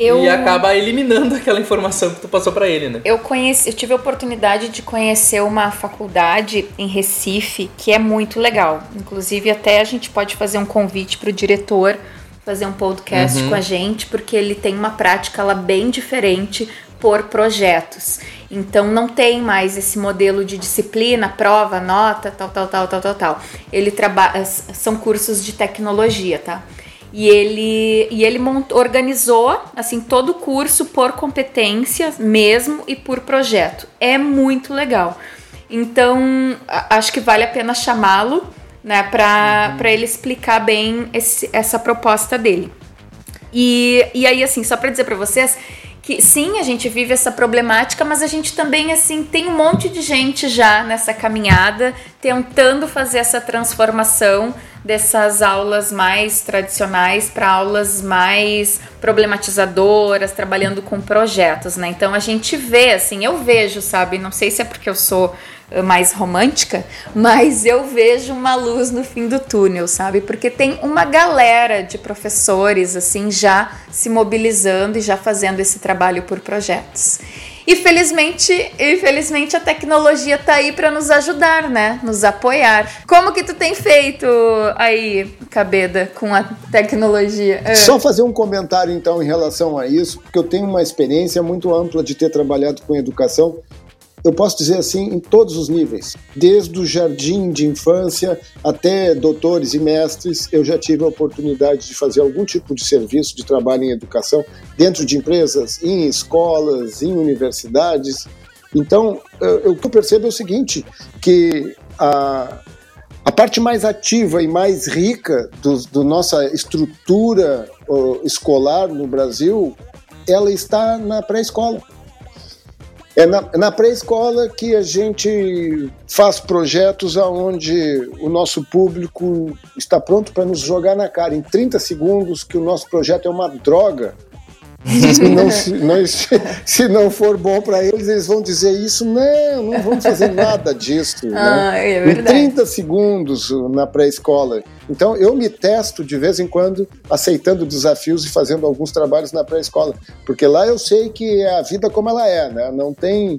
[SPEAKER 3] eu... e acaba eliminando aquela informação que tu passou para ele, né?
[SPEAKER 4] Eu conheci, eu tive a oportunidade de conhecer uma faculdade em Recife que é muito legal. Inclusive até a gente pode fazer um convite para o diretor fazer um podcast uhum. com a gente, porque ele tem uma prática lá bem diferente por projetos. Então não tem mais esse modelo de disciplina, prova, nota, tal, tal, tal, tal, tal, tal. Ele trabalha são cursos de tecnologia, tá? E ele e ele montou, organizou assim todo o curso por competência mesmo e por projeto. É muito legal. Então acho que vale a pena chamá-lo, né, para uhum. ele explicar bem esse, essa proposta dele. E, e aí assim, só para dizer para vocês que sim, a gente vive essa problemática, mas a gente também assim tem um monte de gente já nessa caminhada tentando fazer essa transformação dessas aulas mais tradicionais para aulas mais problematizadoras, trabalhando com projetos, né? Então a gente vê, assim, eu vejo, sabe? Não sei se é porque eu sou mais romântica, mas eu vejo uma luz no fim do túnel, sabe? Porque tem uma galera de professores assim já se mobilizando e já fazendo esse trabalho por projetos. E felizmente, e felizmente a tecnologia tá aí para nos ajudar, né? Nos apoiar. Como que tu tem feito aí, Cabeda, com a tecnologia?
[SPEAKER 5] É. Só fazer um comentário então em relação a isso, porque eu tenho uma experiência muito ampla de ter trabalhado com educação eu posso dizer assim, em todos os níveis. Desde o jardim de infância até doutores e mestres, eu já tive a oportunidade de fazer algum tipo de serviço de trabalho em educação, dentro de empresas, em escolas, em universidades. Então, o que eu percebo é o seguinte, que a, a parte mais ativa e mais rica da nossa estrutura uh, escolar no Brasil, ela está na pré-escola. É na, na pré-escola que a gente faz projetos onde o nosso público está pronto para nos jogar na cara. Em 30 segundos que o nosso projeto é uma droga se, não, se, não, se não for bom para eles, eles vão dizer isso. Não, não vamos fazer nada disso. Né? Ah, né? é em 30 segundos na pré-escola. Então, eu me testo de vez em quando, aceitando desafios e fazendo alguns trabalhos na pré-escola. Porque lá eu sei que é a vida como ela é, né? Não tem.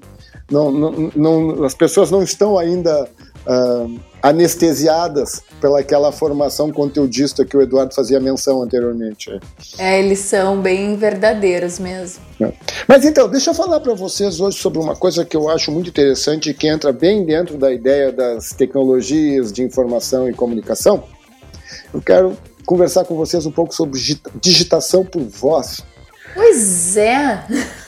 [SPEAKER 5] Não, não, não, as pessoas não estão ainda. Uh, anestesiadas pelaquela formação conteudista que o Eduardo fazia menção anteriormente.
[SPEAKER 4] É, eles são bem verdadeiros mesmo.
[SPEAKER 5] É. Mas então, deixa eu falar para vocês hoje sobre uma coisa que eu acho muito interessante e que entra bem dentro da ideia das tecnologias de informação e comunicação. Eu quero conversar com vocês um pouco sobre digitação por voz.
[SPEAKER 4] Pois é.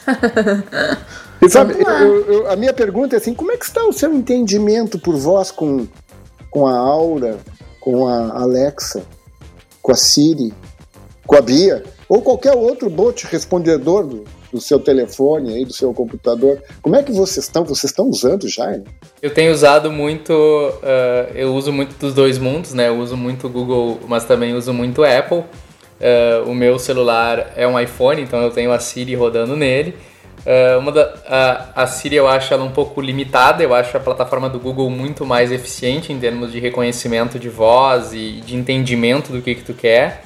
[SPEAKER 5] E sabe, eu, eu, a minha pergunta é assim, como é que está o seu entendimento por voz com com a Aura, com a Alexa, com a Siri, com a Bia, ou qualquer outro bot respondedor do, do seu telefone aí, do seu computador. Como é que vocês estão? Vocês estão usando já? Né?
[SPEAKER 3] Eu tenho usado muito, uh, eu uso muito dos dois mundos, né? Eu uso muito Google, mas também uso muito Apple. Uh, o meu celular é um iPhone, então eu tenho a Siri rodando nele. Uh, uma da, a, a Siri eu acho ela um pouco limitada, eu acho a plataforma do Google muito mais eficiente em termos de reconhecimento de voz e de entendimento do que, que tu quer.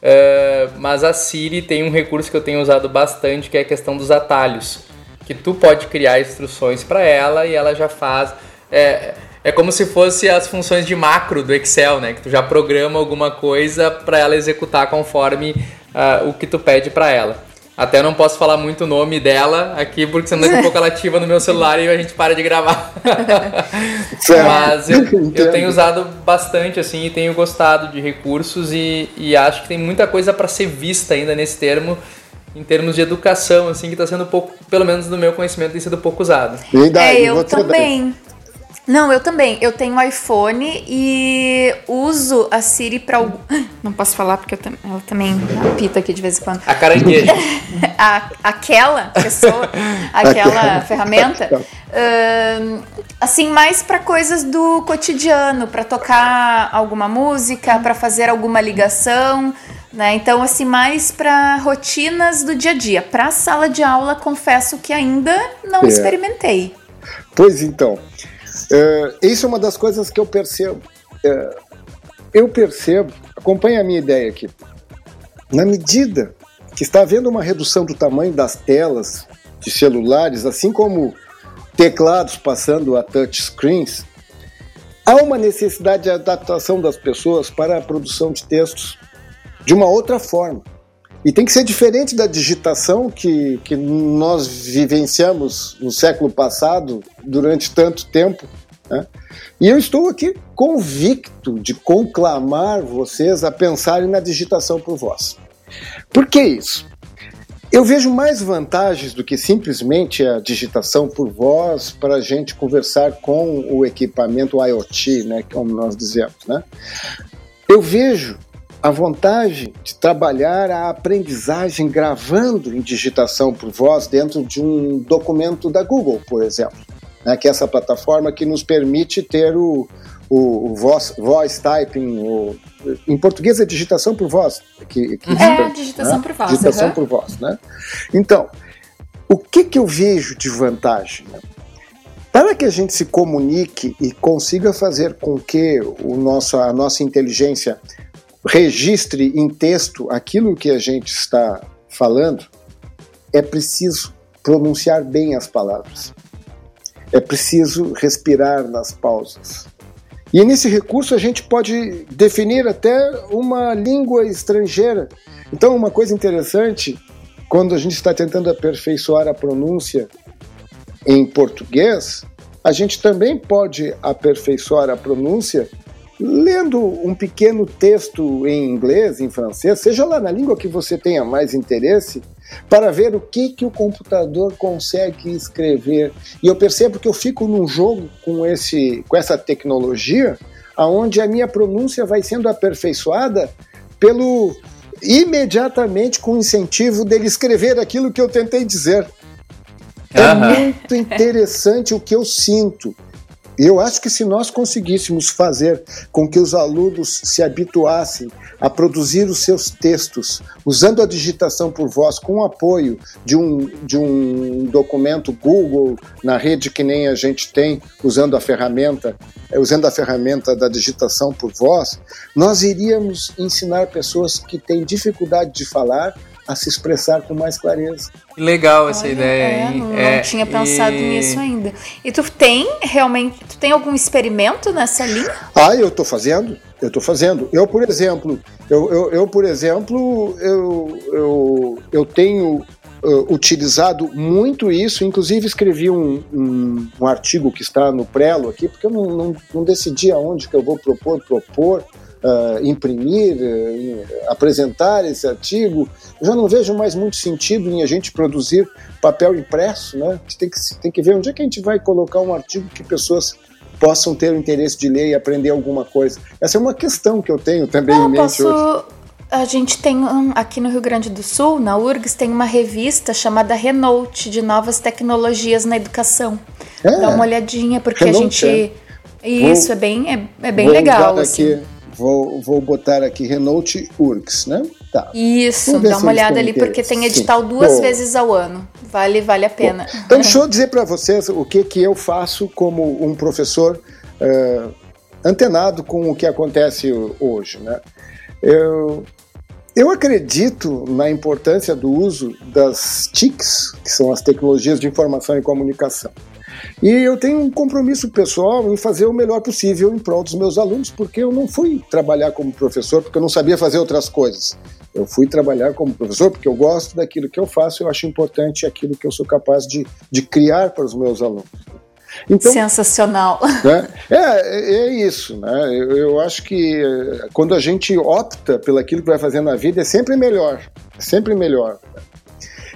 [SPEAKER 3] Uh, mas a Siri tem um recurso que eu tenho usado bastante que é a questão dos atalhos. Que tu pode criar instruções para ela e ela já faz. É, é como se fosse as funções de macro do Excel, né? Que tu já programa alguma coisa para ela executar conforme uh, o que tu pede para ela. Até não posso falar muito o nome dela aqui, porque senão daqui a pouco ela ativa no meu celular e a gente para de gravar. Mas eu, eu, tenho usado bastante, assim, e tenho gostado de recursos e, e acho que tem muita coisa para ser vista ainda nesse termo, em termos de educação, assim, que está sendo pouco, pelo menos no meu conhecimento, tem sido pouco usado.
[SPEAKER 4] é, eu também. Não, eu também. Eu tenho iPhone e uso a Siri para o. Não posso falar porque eu ela também apita aqui de vez em quando.
[SPEAKER 3] A carangueja.
[SPEAKER 4] a, aquela pessoa, aquela ferramenta. Uh, assim, mais para coisas do cotidiano, para tocar alguma música, para fazer alguma ligação. Né? Então, assim, mais para rotinas do dia a dia. Para sala de aula, confesso que ainda não é. experimentei.
[SPEAKER 5] Pois então, Uh, isso é uma das coisas que eu percebo. Uh, eu percebo, acompanha a minha ideia aqui. Na medida que está havendo uma redução do tamanho das telas de celulares, assim como teclados passando a touchscreens, há uma necessidade de adaptação das pessoas para a produção de textos de uma outra forma. E tem que ser diferente da digitação que, que nós vivenciamos no século passado durante tanto tempo. Né? E eu estou aqui convicto de conclamar vocês a pensarem na digitação por voz. Por que isso? Eu vejo mais vantagens do que simplesmente a digitação por voz para a gente conversar com o equipamento IoT, né, como nós dizemos. Né? Eu vejo a vantagem de trabalhar a aprendizagem gravando em digitação por voz dentro de um documento da Google, por exemplo, né, que é essa plataforma que nos permite ter o, o, o voice, voice typing, o, em português é digitação por voz.
[SPEAKER 4] Que, que é, digitação né? por voz.
[SPEAKER 5] Digitação uhum. por voz, né? Então, o que, que eu vejo de vantagem? Né? Para que a gente se comunique e consiga fazer com que o nosso, a nossa inteligência registre em texto aquilo que a gente está falando, é preciso pronunciar bem as palavras. É preciso respirar nas pausas. E nesse recurso a gente pode definir até uma língua estrangeira. Então, uma coisa interessante, quando a gente está tentando aperfeiçoar a pronúncia em português, a gente também pode aperfeiçoar a pronúncia lendo um pequeno texto em inglês, em francês, seja lá na língua que você tenha mais interesse, para ver o que, que o computador consegue escrever. E eu percebo que eu fico num jogo com, esse, com essa tecnologia, aonde a minha pronúncia vai sendo aperfeiçoada pelo imediatamente com o incentivo dele escrever aquilo que eu tentei dizer. É muito interessante o que eu sinto. Eu acho que se nós conseguíssemos fazer com que os alunos se habituassem a produzir os seus textos usando a digitação por voz com o apoio de um, de um documento Google na rede que nem a gente tem, usando a ferramenta, usando a ferramenta da digitação por voz, nós iríamos ensinar pessoas que têm dificuldade de falar a se expressar com mais clareza.
[SPEAKER 3] Legal essa Olha, ideia,
[SPEAKER 4] é,
[SPEAKER 3] hein?
[SPEAKER 4] Não, é, não tinha pensado e... nisso ainda. E tu tem realmente, tu tem algum experimento nessa linha?
[SPEAKER 5] Ah, eu estou fazendo. Eu estou fazendo. Eu, por exemplo, eu, eu, eu por exemplo, eu, eu, eu tenho uh, utilizado muito isso. Inclusive escrevi um, um, um, artigo que está no Prelo aqui, porque eu não, não, não decidi aonde que eu vou propor, propor uh, imprimir, uh, apresentar esse artigo, eu já não vejo mais muito sentido em a gente produzir papel impresso, né? A gente tem que, tem que ver onde é que a gente vai colocar um artigo que pessoas possam ter o interesse de ler e aprender alguma coisa. Essa é uma questão que eu tenho também
[SPEAKER 4] não,
[SPEAKER 5] em mente posso... hoje.
[SPEAKER 4] A gente tem um, aqui no Rio Grande do Sul, na URGS, tem uma revista chamada Renault de novas tecnologias na educação. É, Dá uma olhadinha, porque Renault, a gente. É. Isso, vou, é bem, é, é bem legal. Assim.
[SPEAKER 5] Aqui Vou, vou botar aqui Renault URGS, né?
[SPEAKER 4] Tá. Isso, dá uma olhada ali, porque tem edital Sim. duas Bom. vezes ao ano. Vale, vale a pena.
[SPEAKER 5] Bom, então, deixa eu dizer para vocês o que, que eu faço como um professor uh, antenado com o que acontece hoje, né? Eu, eu acredito na importância do uso das TICs, que são as tecnologias de informação e comunicação. E eu tenho um compromisso pessoal em fazer o melhor possível em prol dos meus alunos, porque eu não fui trabalhar como professor porque eu não sabia fazer outras coisas. Eu fui trabalhar como professor porque eu gosto daquilo que eu faço, eu acho importante aquilo que eu sou capaz de, de criar para os meus alunos.
[SPEAKER 4] Então, Sensacional.
[SPEAKER 5] Né, é, é isso. Né? Eu, eu, acho que eh, quando a gente opta pelo aquilo que vai fazer na vida, é sempre melhor. É sempre melhor.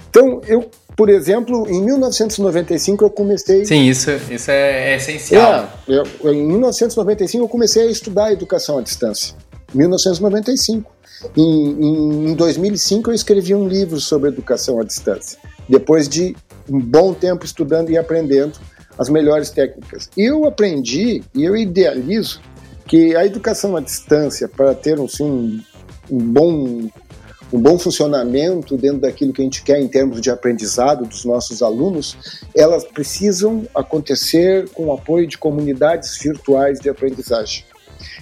[SPEAKER 5] Então, eu, por exemplo, em 1995 eu comecei.
[SPEAKER 3] Sim, isso, isso é, é essencial.
[SPEAKER 5] É, eu, em 1995 eu comecei a estudar educação à distância. 1995. Em, em, em 2005 eu escrevi um livro sobre educação à distância. Depois de um bom tempo estudando e aprendendo as melhores técnicas. E eu aprendi e eu idealizo que a educação à distância, para ter assim, um, um, bom, um bom funcionamento dentro daquilo que a gente quer em termos de aprendizado dos nossos alunos, elas precisam acontecer com o apoio de comunidades virtuais de aprendizagem.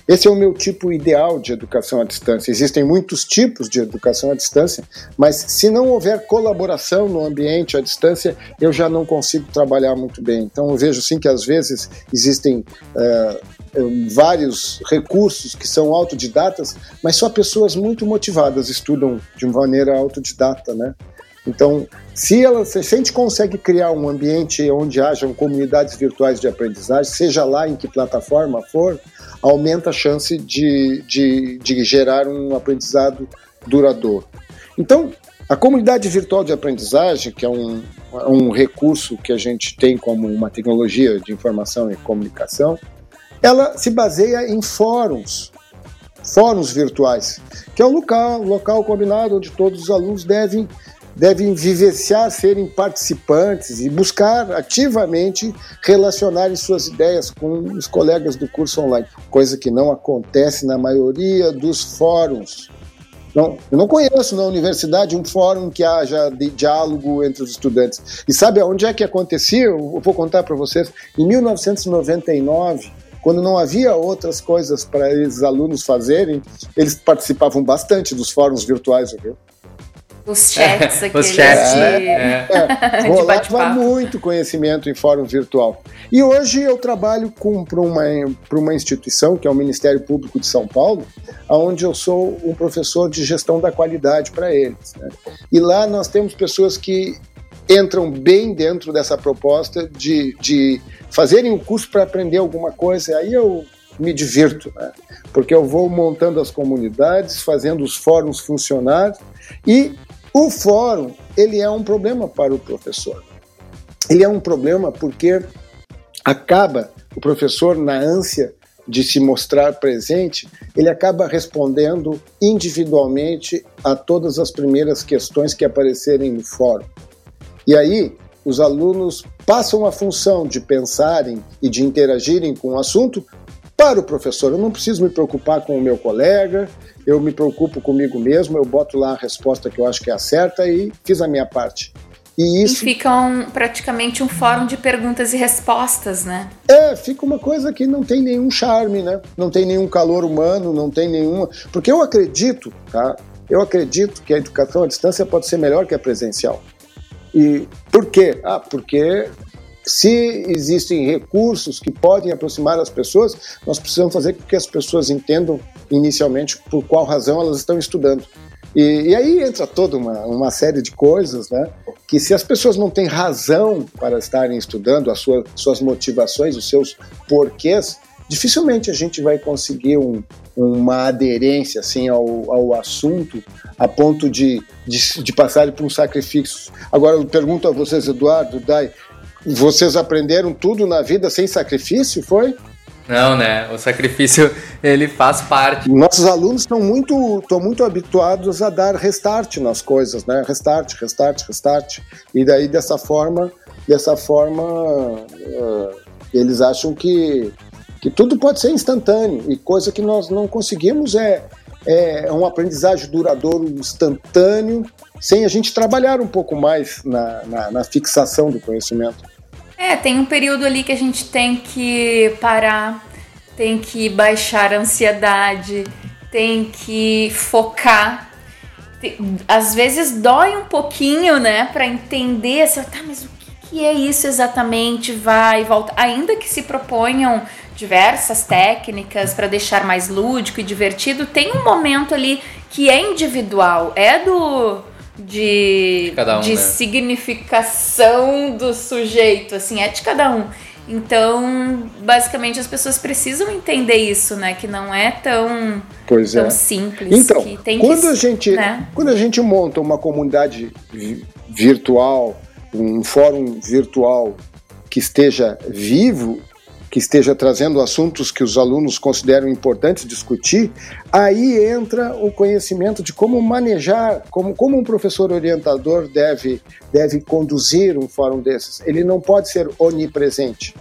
[SPEAKER 5] Esse é o meu tipo ideal de educação à distância. Existem muitos tipos de educação à distância, mas se não houver colaboração no ambiente à distância, eu já não consigo trabalhar muito bem. Então eu vejo sim que às vezes existem uh, vários recursos que são autodidatas, mas só pessoas muito motivadas estudam de maneira autodidata, né? Então, se, ela, se a gente consegue criar um ambiente onde hajam comunidades virtuais de aprendizagem, seja lá em que plataforma for, aumenta a chance de, de, de gerar um aprendizado duradouro. Então, a comunidade virtual de aprendizagem, que é um, um recurso que a gente tem como uma tecnologia de informação e comunicação, ela se baseia em fóruns, fóruns virtuais, que é o local, local combinado onde todos os alunos devem devem vivenciar, serem participantes e buscar ativamente relacionar suas ideias com os colegas do curso online, coisa que não acontece na maioria dos fóruns. Não, eu não conheço na universidade um fórum que haja diálogo entre os estudantes. E sabe aonde é que acontecia? Eu vou contar para vocês. Em 1999, quando não havia outras coisas para esses alunos fazerem, eles participavam bastante dos fóruns virtuais, viu?
[SPEAKER 4] Os chats aqui.
[SPEAKER 3] Os chats, né?
[SPEAKER 5] É. é. Rolava muito conhecimento em fórum virtual. E hoje eu trabalho para uma, uma instituição, que é o Ministério Público de São Paulo, onde eu sou um professor de gestão da qualidade para eles. Né? E lá nós temos pessoas que entram bem dentro dessa proposta de, de fazerem o curso para aprender alguma coisa. Aí eu me divirto, né? porque eu vou montando as comunidades, fazendo os fóruns funcionar e o fórum, ele é um problema para o professor. Ele é um problema porque acaba o professor na ânsia de se mostrar presente, ele acaba respondendo individualmente a todas as primeiras questões que aparecerem no fórum. E aí, os alunos passam a função de pensarem e de interagirem com o assunto para o professor. Eu não preciso me preocupar com o meu colega, eu me preocupo comigo mesmo, eu boto lá a resposta que eu acho que é a certa e fiz a minha parte.
[SPEAKER 4] E isso. E fica um, praticamente um fórum de perguntas e respostas, né?
[SPEAKER 5] É, fica uma coisa que não tem nenhum charme, né? Não tem nenhum calor humano, não tem nenhuma. Porque eu acredito, tá? Eu acredito que a educação à distância pode ser melhor que a presencial. E por quê? Ah, porque se existem recursos que podem aproximar as pessoas, nós precisamos fazer com que as pessoas entendam inicialmente por qual razão elas estão estudando. E, e, aí entra toda uma, uma série de coisas, né? Que se as pessoas não têm razão para estarem estudando, as sua, suas motivações, os seus porquês, dificilmente a gente vai conseguir um, uma aderência assim ao, ao assunto a ponto de, de, de passar por um sacrifício. Agora eu pergunto a vocês, Eduardo, Dai, vocês aprenderam tudo na vida sem sacrifício, foi?
[SPEAKER 3] Não, né? O sacrifício ele faz parte.
[SPEAKER 5] Nossos alunos estão muito, estão muito habituados a dar restart nas coisas, né? Restart, restart, restart. E daí dessa forma, dessa forma, uh, eles acham que que tudo pode ser instantâneo e coisa que nós não conseguimos é é um aprendizagem duradouro, instantâneo, sem a gente trabalhar um pouco mais na, na, na fixação do conhecimento.
[SPEAKER 4] É, tem um período ali que a gente tem que parar, tem que baixar a ansiedade, tem que focar. Às vezes dói um pouquinho, né, para entender assim, tá, mas o que, é isso exatamente, vai volta, ainda que se proponham diversas técnicas para deixar mais lúdico e divertido, tem um momento ali que é individual, é do de,
[SPEAKER 3] De cada um,
[SPEAKER 4] de
[SPEAKER 3] né?
[SPEAKER 4] significação do sujeito, assim, é de cada um. Então, basicamente, as pessoas precisam entender isso, né? Que não é tão,
[SPEAKER 5] Pois
[SPEAKER 4] tão
[SPEAKER 5] é.
[SPEAKER 4] simples.
[SPEAKER 5] Então,
[SPEAKER 4] que tem
[SPEAKER 5] quando
[SPEAKER 4] que,
[SPEAKER 5] a gente
[SPEAKER 4] né?
[SPEAKER 5] quando a gente monta uma comunidade vi- virtual, um fórum virtual que esteja vivo, que esteja trazendo assuntos que os alunos consideram importantes discutir, aí entra o conhecimento de como manejar, como, como um professor orientador deve, deve conduzir um fórum desses. Ele não pode ser onipresente.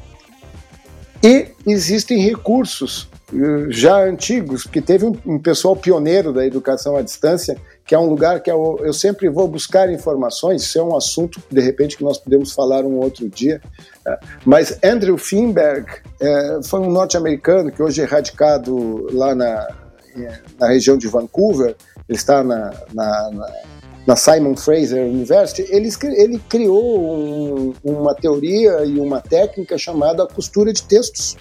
[SPEAKER 5] E existem recursos eh, já antigos, que teve um, um pessoal pioneiro da educação à distância, que é um lugar que eu, eu sempre vou buscar informações, isso é um assunto, de repente, que nós podemos falar um outro dia. Mas Andrew Finberg eh, foi um norte-americano que hoje é radicado lá na, na região de Vancouver, ele está na, na, na na Simon Fraser University, ele, ele criou um- uma teoria e uma técnica chamada costura de textos.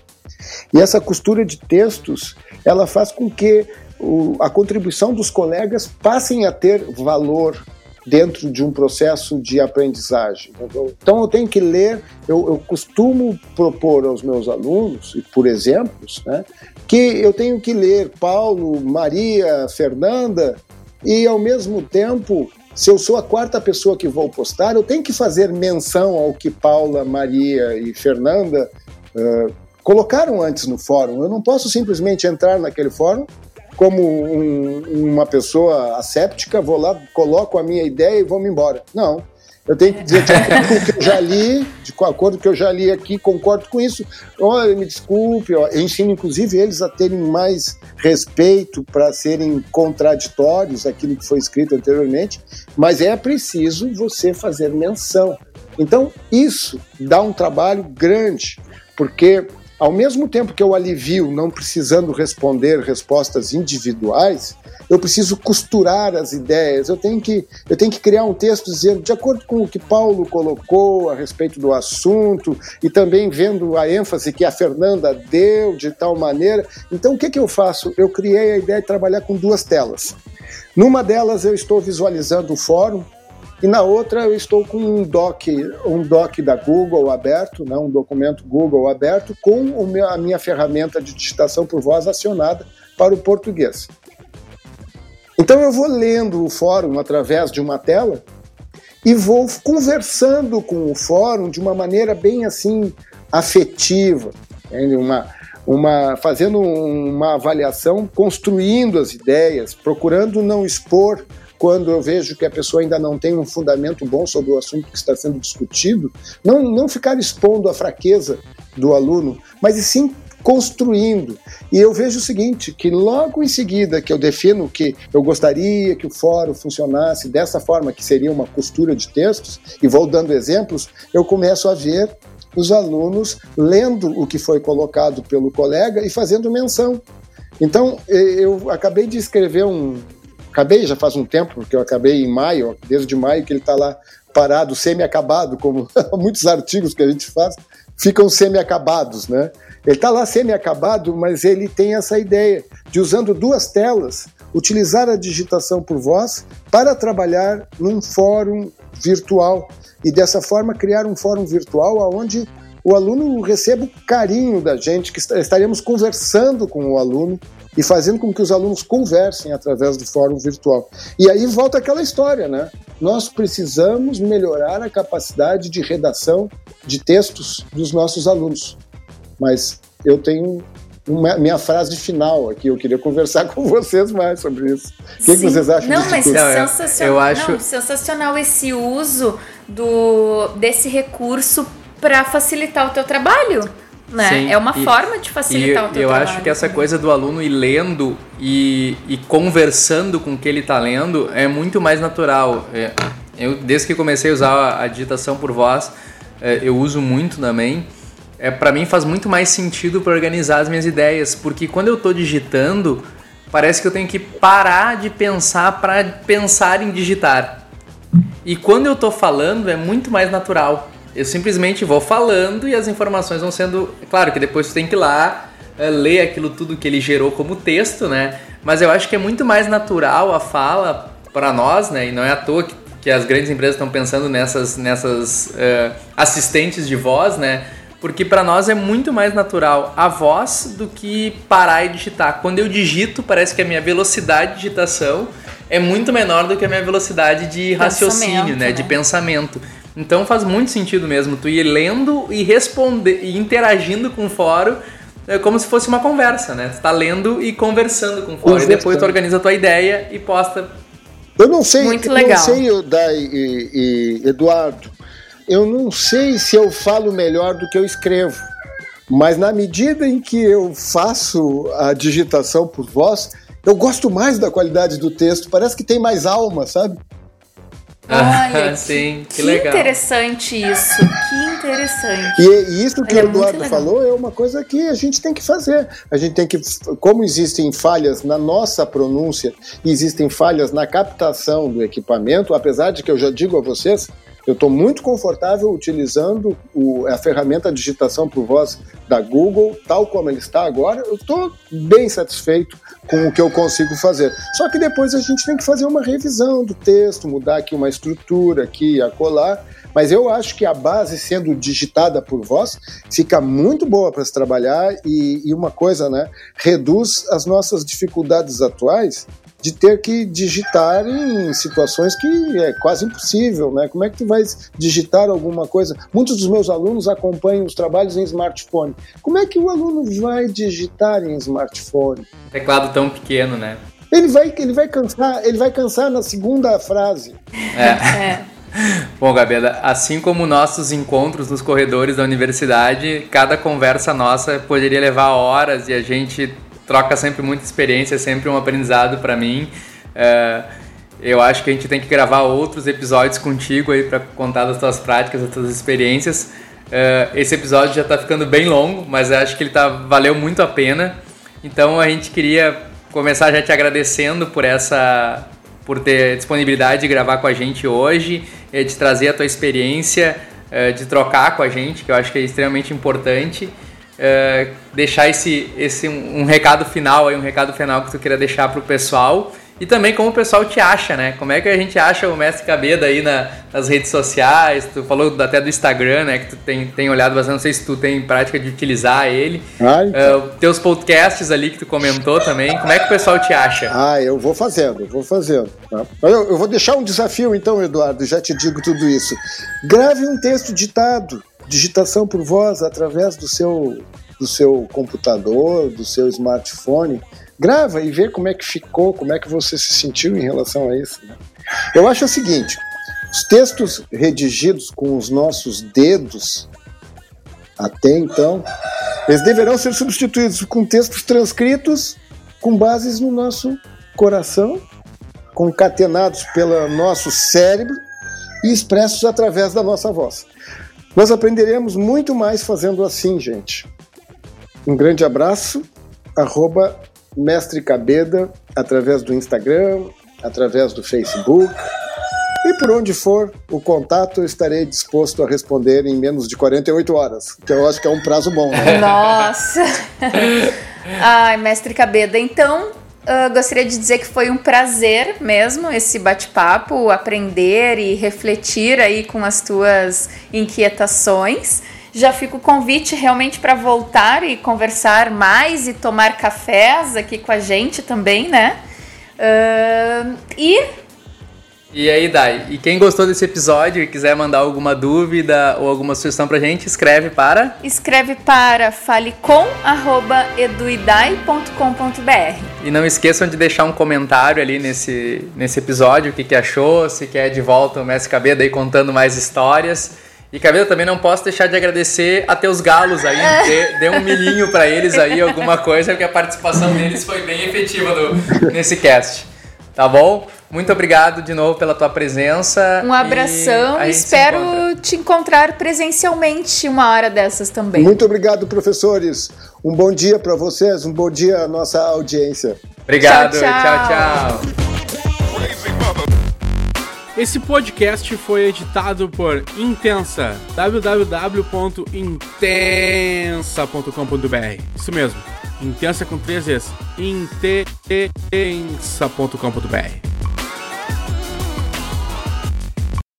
[SPEAKER 5] E essa costura de textos, ela faz com que o- a contribuição dos colegas passem a ter valor dentro de um processo de aprendizagem. Então eu tenho que ler, eu, eu costumo propor aos meus alunos, por exemplos, né, que eu tenho que ler Paulo, Maria, Fernanda, e ao mesmo tempo, se eu sou a quarta pessoa que vou postar, eu tenho que fazer menção ao que Paula, Maria e Fernanda eh, colocaram antes no fórum. Eu não posso simplesmente entrar naquele fórum como um- uma pessoa asséptica, vou lá, coloco a minha ideia e vou me embora. Não. Eu tenho que dizer, de acordo com o que eu já li, de acordo com o que eu já li aqui, concordo com isso. Olha, me desculpe, ó, eu ensino inclusive eles a terem mais respeito para serem contraditórios aquilo que foi escrito anteriormente, mas é preciso você fazer menção. Então, isso dá um trabalho grande, porque ao mesmo tempo que eu alivio não precisando responder respostas individuais, eu preciso costurar as ideias, eu tenho que, eu tenho que criar um texto dizendo, de acordo com o que Paulo colocou a respeito do assunto, e também vendo a ênfase que a Fernanda deu de tal maneira. Então, o que, que eu faço? Eu criei a ideia de trabalhar com duas telas. Numa delas, eu estou visualizando o fórum, e na outra eu estou com um doc, um doc da Google aberto, né, um documento Google aberto, com meu- a minha ferramenta de digitação por voz acionada para o português. Então eu vou lendo o fórum através de uma tela e vou conversando com o fórum de uma maneira bem assim afetiva, uma, uma, fazendo uma avaliação, construindo as ideias, procurando não expor quando eu vejo que a pessoa ainda não tem um fundamento bom sobre o assunto que está sendo discutido, não, não ficar expondo a fraqueza do aluno, mas e sim construindo. E eu vejo o seguinte, que logo em seguida que eu defino que eu gostaria que o fórum funcionasse dessa forma, que seria uma costura de textos, e vou dando exemplos, eu começo a ver os alunos lendo o que foi colocado pelo colega e fazendo menção. Então, eu acabei de escrever um. Acabei já faz um tempo, porque eu acabei em maio, desde maio que ele está lá parado, semi-acabado, como muitos artigos que a gente faz ficam semi-acabados, né? Ele está lá semi-acabado, mas ele tem essa ideia de, usando duas telas, utilizar a digitação por voz para trabalhar num fórum virtual e dessa forma criar um fórum virtual onde o aluno receba o carinho da gente, que est- estaremos conversando com o aluno e fazendo com que os alunos conversem através do fórum virtual. E aí volta aquela história, né? Nós precisamos melhorar a capacidade de redação de textos dos nossos alunos. Mas eu tenho uma, minha frase final aqui, eu queria conversar com vocês mais sobre isso. O que, que vocês acham
[SPEAKER 4] Não,
[SPEAKER 5] disso
[SPEAKER 4] mas
[SPEAKER 5] tudo?
[SPEAKER 3] Não, eu-
[SPEAKER 4] sensacional,
[SPEAKER 3] eu acho-
[SPEAKER 4] não, sensacional esse uso do, desse recurso para facilitar o teu trabalho. Né?
[SPEAKER 3] Sim,
[SPEAKER 4] é uma
[SPEAKER 3] e-
[SPEAKER 4] forma de
[SPEAKER 3] E
[SPEAKER 4] facilitar
[SPEAKER 3] eu,
[SPEAKER 4] o teu
[SPEAKER 3] eu
[SPEAKER 4] trabalho.
[SPEAKER 3] acho que essa coisa do aluno ir lendo e, e conversando com o que ele está lendo é muito mais natural. É, Eu, desde que comecei a usar a, a digitação por voz, é, eu uso muito também. É, para mim faz muito mais sentido para organizar as minhas ideias, porque quando eu estou digitando, parece que eu tenho que parar de pensar para pensar em digitar. E quando eu tô falando é muito mais natural. Eu simplesmente vou falando e as informações vão sendo. Claro que depois tu tem que ir lá uh, ler aquilo tudo que ele gerou como texto, né? Mas eu acho que é muito mais natural a fala para nós, né? E não é à toa que, que as grandes empresas estão pensando nessas, nessas uh, assistentes de voz, né? Porque para nós é muito mais natural a voz do que parar e digitar. Quando eu digito, parece que a minha velocidade de digitação é muito menor do que a minha velocidade de raciocínio, né? né? De pensamento. Então faz muito sentido mesmo tu ir lendo e responder e interagindo com o fórum é como se fosse uma conversa, né? Tu tá lendo e conversando com o fórum. E depois tu organiza a tua ideia e posta.
[SPEAKER 5] Eu não sei, Muito legal. não sei, Dai e, e Eduardo, eu não sei se eu falo melhor do que eu escrevo. Mas na medida em que eu faço a digitação por voz, eu gosto mais da qualidade do texto. Parece que tem mais alma, sabe?
[SPEAKER 4] Olha, sim, que, que, legal. interessante isso, que interessante.
[SPEAKER 5] E, e isso que o é Eduardo falou é uma coisa que a gente tem que fazer. A gente tem que, como existem falhas na nossa pronúncia, existem falhas na captação do equipamento, apesar de que eu já digo a vocês, eu estou muito confortável utilizando o, a ferramenta digitação por voz da Google, tal como ele está agora. Eu estou bem satisfeito com o que eu consigo fazer. Só que depois a gente tem que fazer uma revisão do texto, mudar aqui uma estrutura, aqui acolá. Mas eu acho que a base sendo digitada por voz fica muito boa para se trabalhar e, e, uma coisa, né, reduz as nossas dificuldades atuais de ter que digitar em situações que é quase impossível, né? Como é que tu vai digitar alguma coisa? Muitos dos meus alunos acompanham os trabalhos em smartphone. Como é que o aluno vai digitar em smartphone?
[SPEAKER 3] Teclado tão pequeno, né?
[SPEAKER 5] Ele vai, ele vai cansar, ele vai cansar na segunda frase.
[SPEAKER 3] É. é. Bom, Gabela, assim como nossos encontros nos corredores da universidade, cada conversa nossa poderia levar horas e a gente troca sempre muita experiência, é sempre um aprendizado para mim. É, eu acho que a gente tem que gravar outros episódios contigo aí para contar das tuas práticas, das tuas experiências. É, esse episódio já está ficando bem longo, mas acho que ele tá, valeu muito a pena. Então a gente queria começar já te agradecendo por essa por ter disponibilidade de gravar com a gente hoje, de trazer a tua experiência, de trocar com a gente, que eu acho que é extremamente importante é, deixar esse, esse um, um, recado final aí, um recado final que tu queira deixar pro pessoal. E também como o pessoal te acha, né? Como é que a gente acha o Mestre Cabeda aí na, nas redes sociais? Tu falou até do Instagram, né? Que tu tem, tem olhado bastante, não sei se tu tem prática de utilizar ele. Ah, então. uh, teus podcasts ali que tu comentou também, como é que o pessoal te acha?
[SPEAKER 5] Ah, eu vou fazendo, eu vou fazendo. Tá? Eu, eu vou deixar um desafio então, Eduardo, já te digo tudo isso. Grave um texto ditado digitação por voz através do seu, do seu computador, do seu smartphone. Grava e vê como é que ficou, como é que você se sentiu em relação a isso. Né? Eu acho o seguinte: os textos redigidos com os nossos dedos, até então, eles deverão ser substituídos com textos transcritos com bases no nosso coração, concatenados pelo nosso cérebro e expressos através da nossa voz. Nós aprenderemos muito mais fazendo assim, gente. Um grande abraço, arroba Mestre Cabeda, através do Instagram, através do Facebook. E por onde for o contato, eu estarei disposto a responder em menos de 48 horas, que eu acho que é um prazo bom. Né?
[SPEAKER 4] Nossa! Ai, mestre Cabeda, então Uh, gostaria de dizer que foi um prazer mesmo esse bate-papo, aprender e refletir aí com as tuas inquietações. Já fica o convite realmente para voltar e conversar mais e tomar cafés aqui com a gente também, né? Uh, e
[SPEAKER 3] e aí, Dai, e quem gostou desse episódio e quiser mandar alguma dúvida ou alguma sugestão pra gente, escreve para...
[SPEAKER 4] Escreve para falecom.eduidai.com.br
[SPEAKER 3] E não esqueçam de deixar um comentário ali nesse, nesse episódio, o que, que achou, se quer de volta o Mestre Cabeda aí contando mais histórias. E Cabelo, também não posso deixar de agradecer a teus galos aí, dê, dê um milhinho para eles aí, alguma coisa, porque a participação deles foi bem efetiva no, nesse cast. Tá bom? Muito obrigado de novo pela tua presença.
[SPEAKER 4] Um abração. Espero te encontrar presencialmente uma hora dessas também.
[SPEAKER 5] Muito obrigado, professores. Um bom dia para vocês, um bom dia à nossa audiência.
[SPEAKER 3] Obrigado. tchau, tchau. tchau. tchau.
[SPEAKER 6] Esse podcast foi editado por Intensa, www.intensa.com.br. Isso mesmo, Intensa com três vezes, intensa.com.br.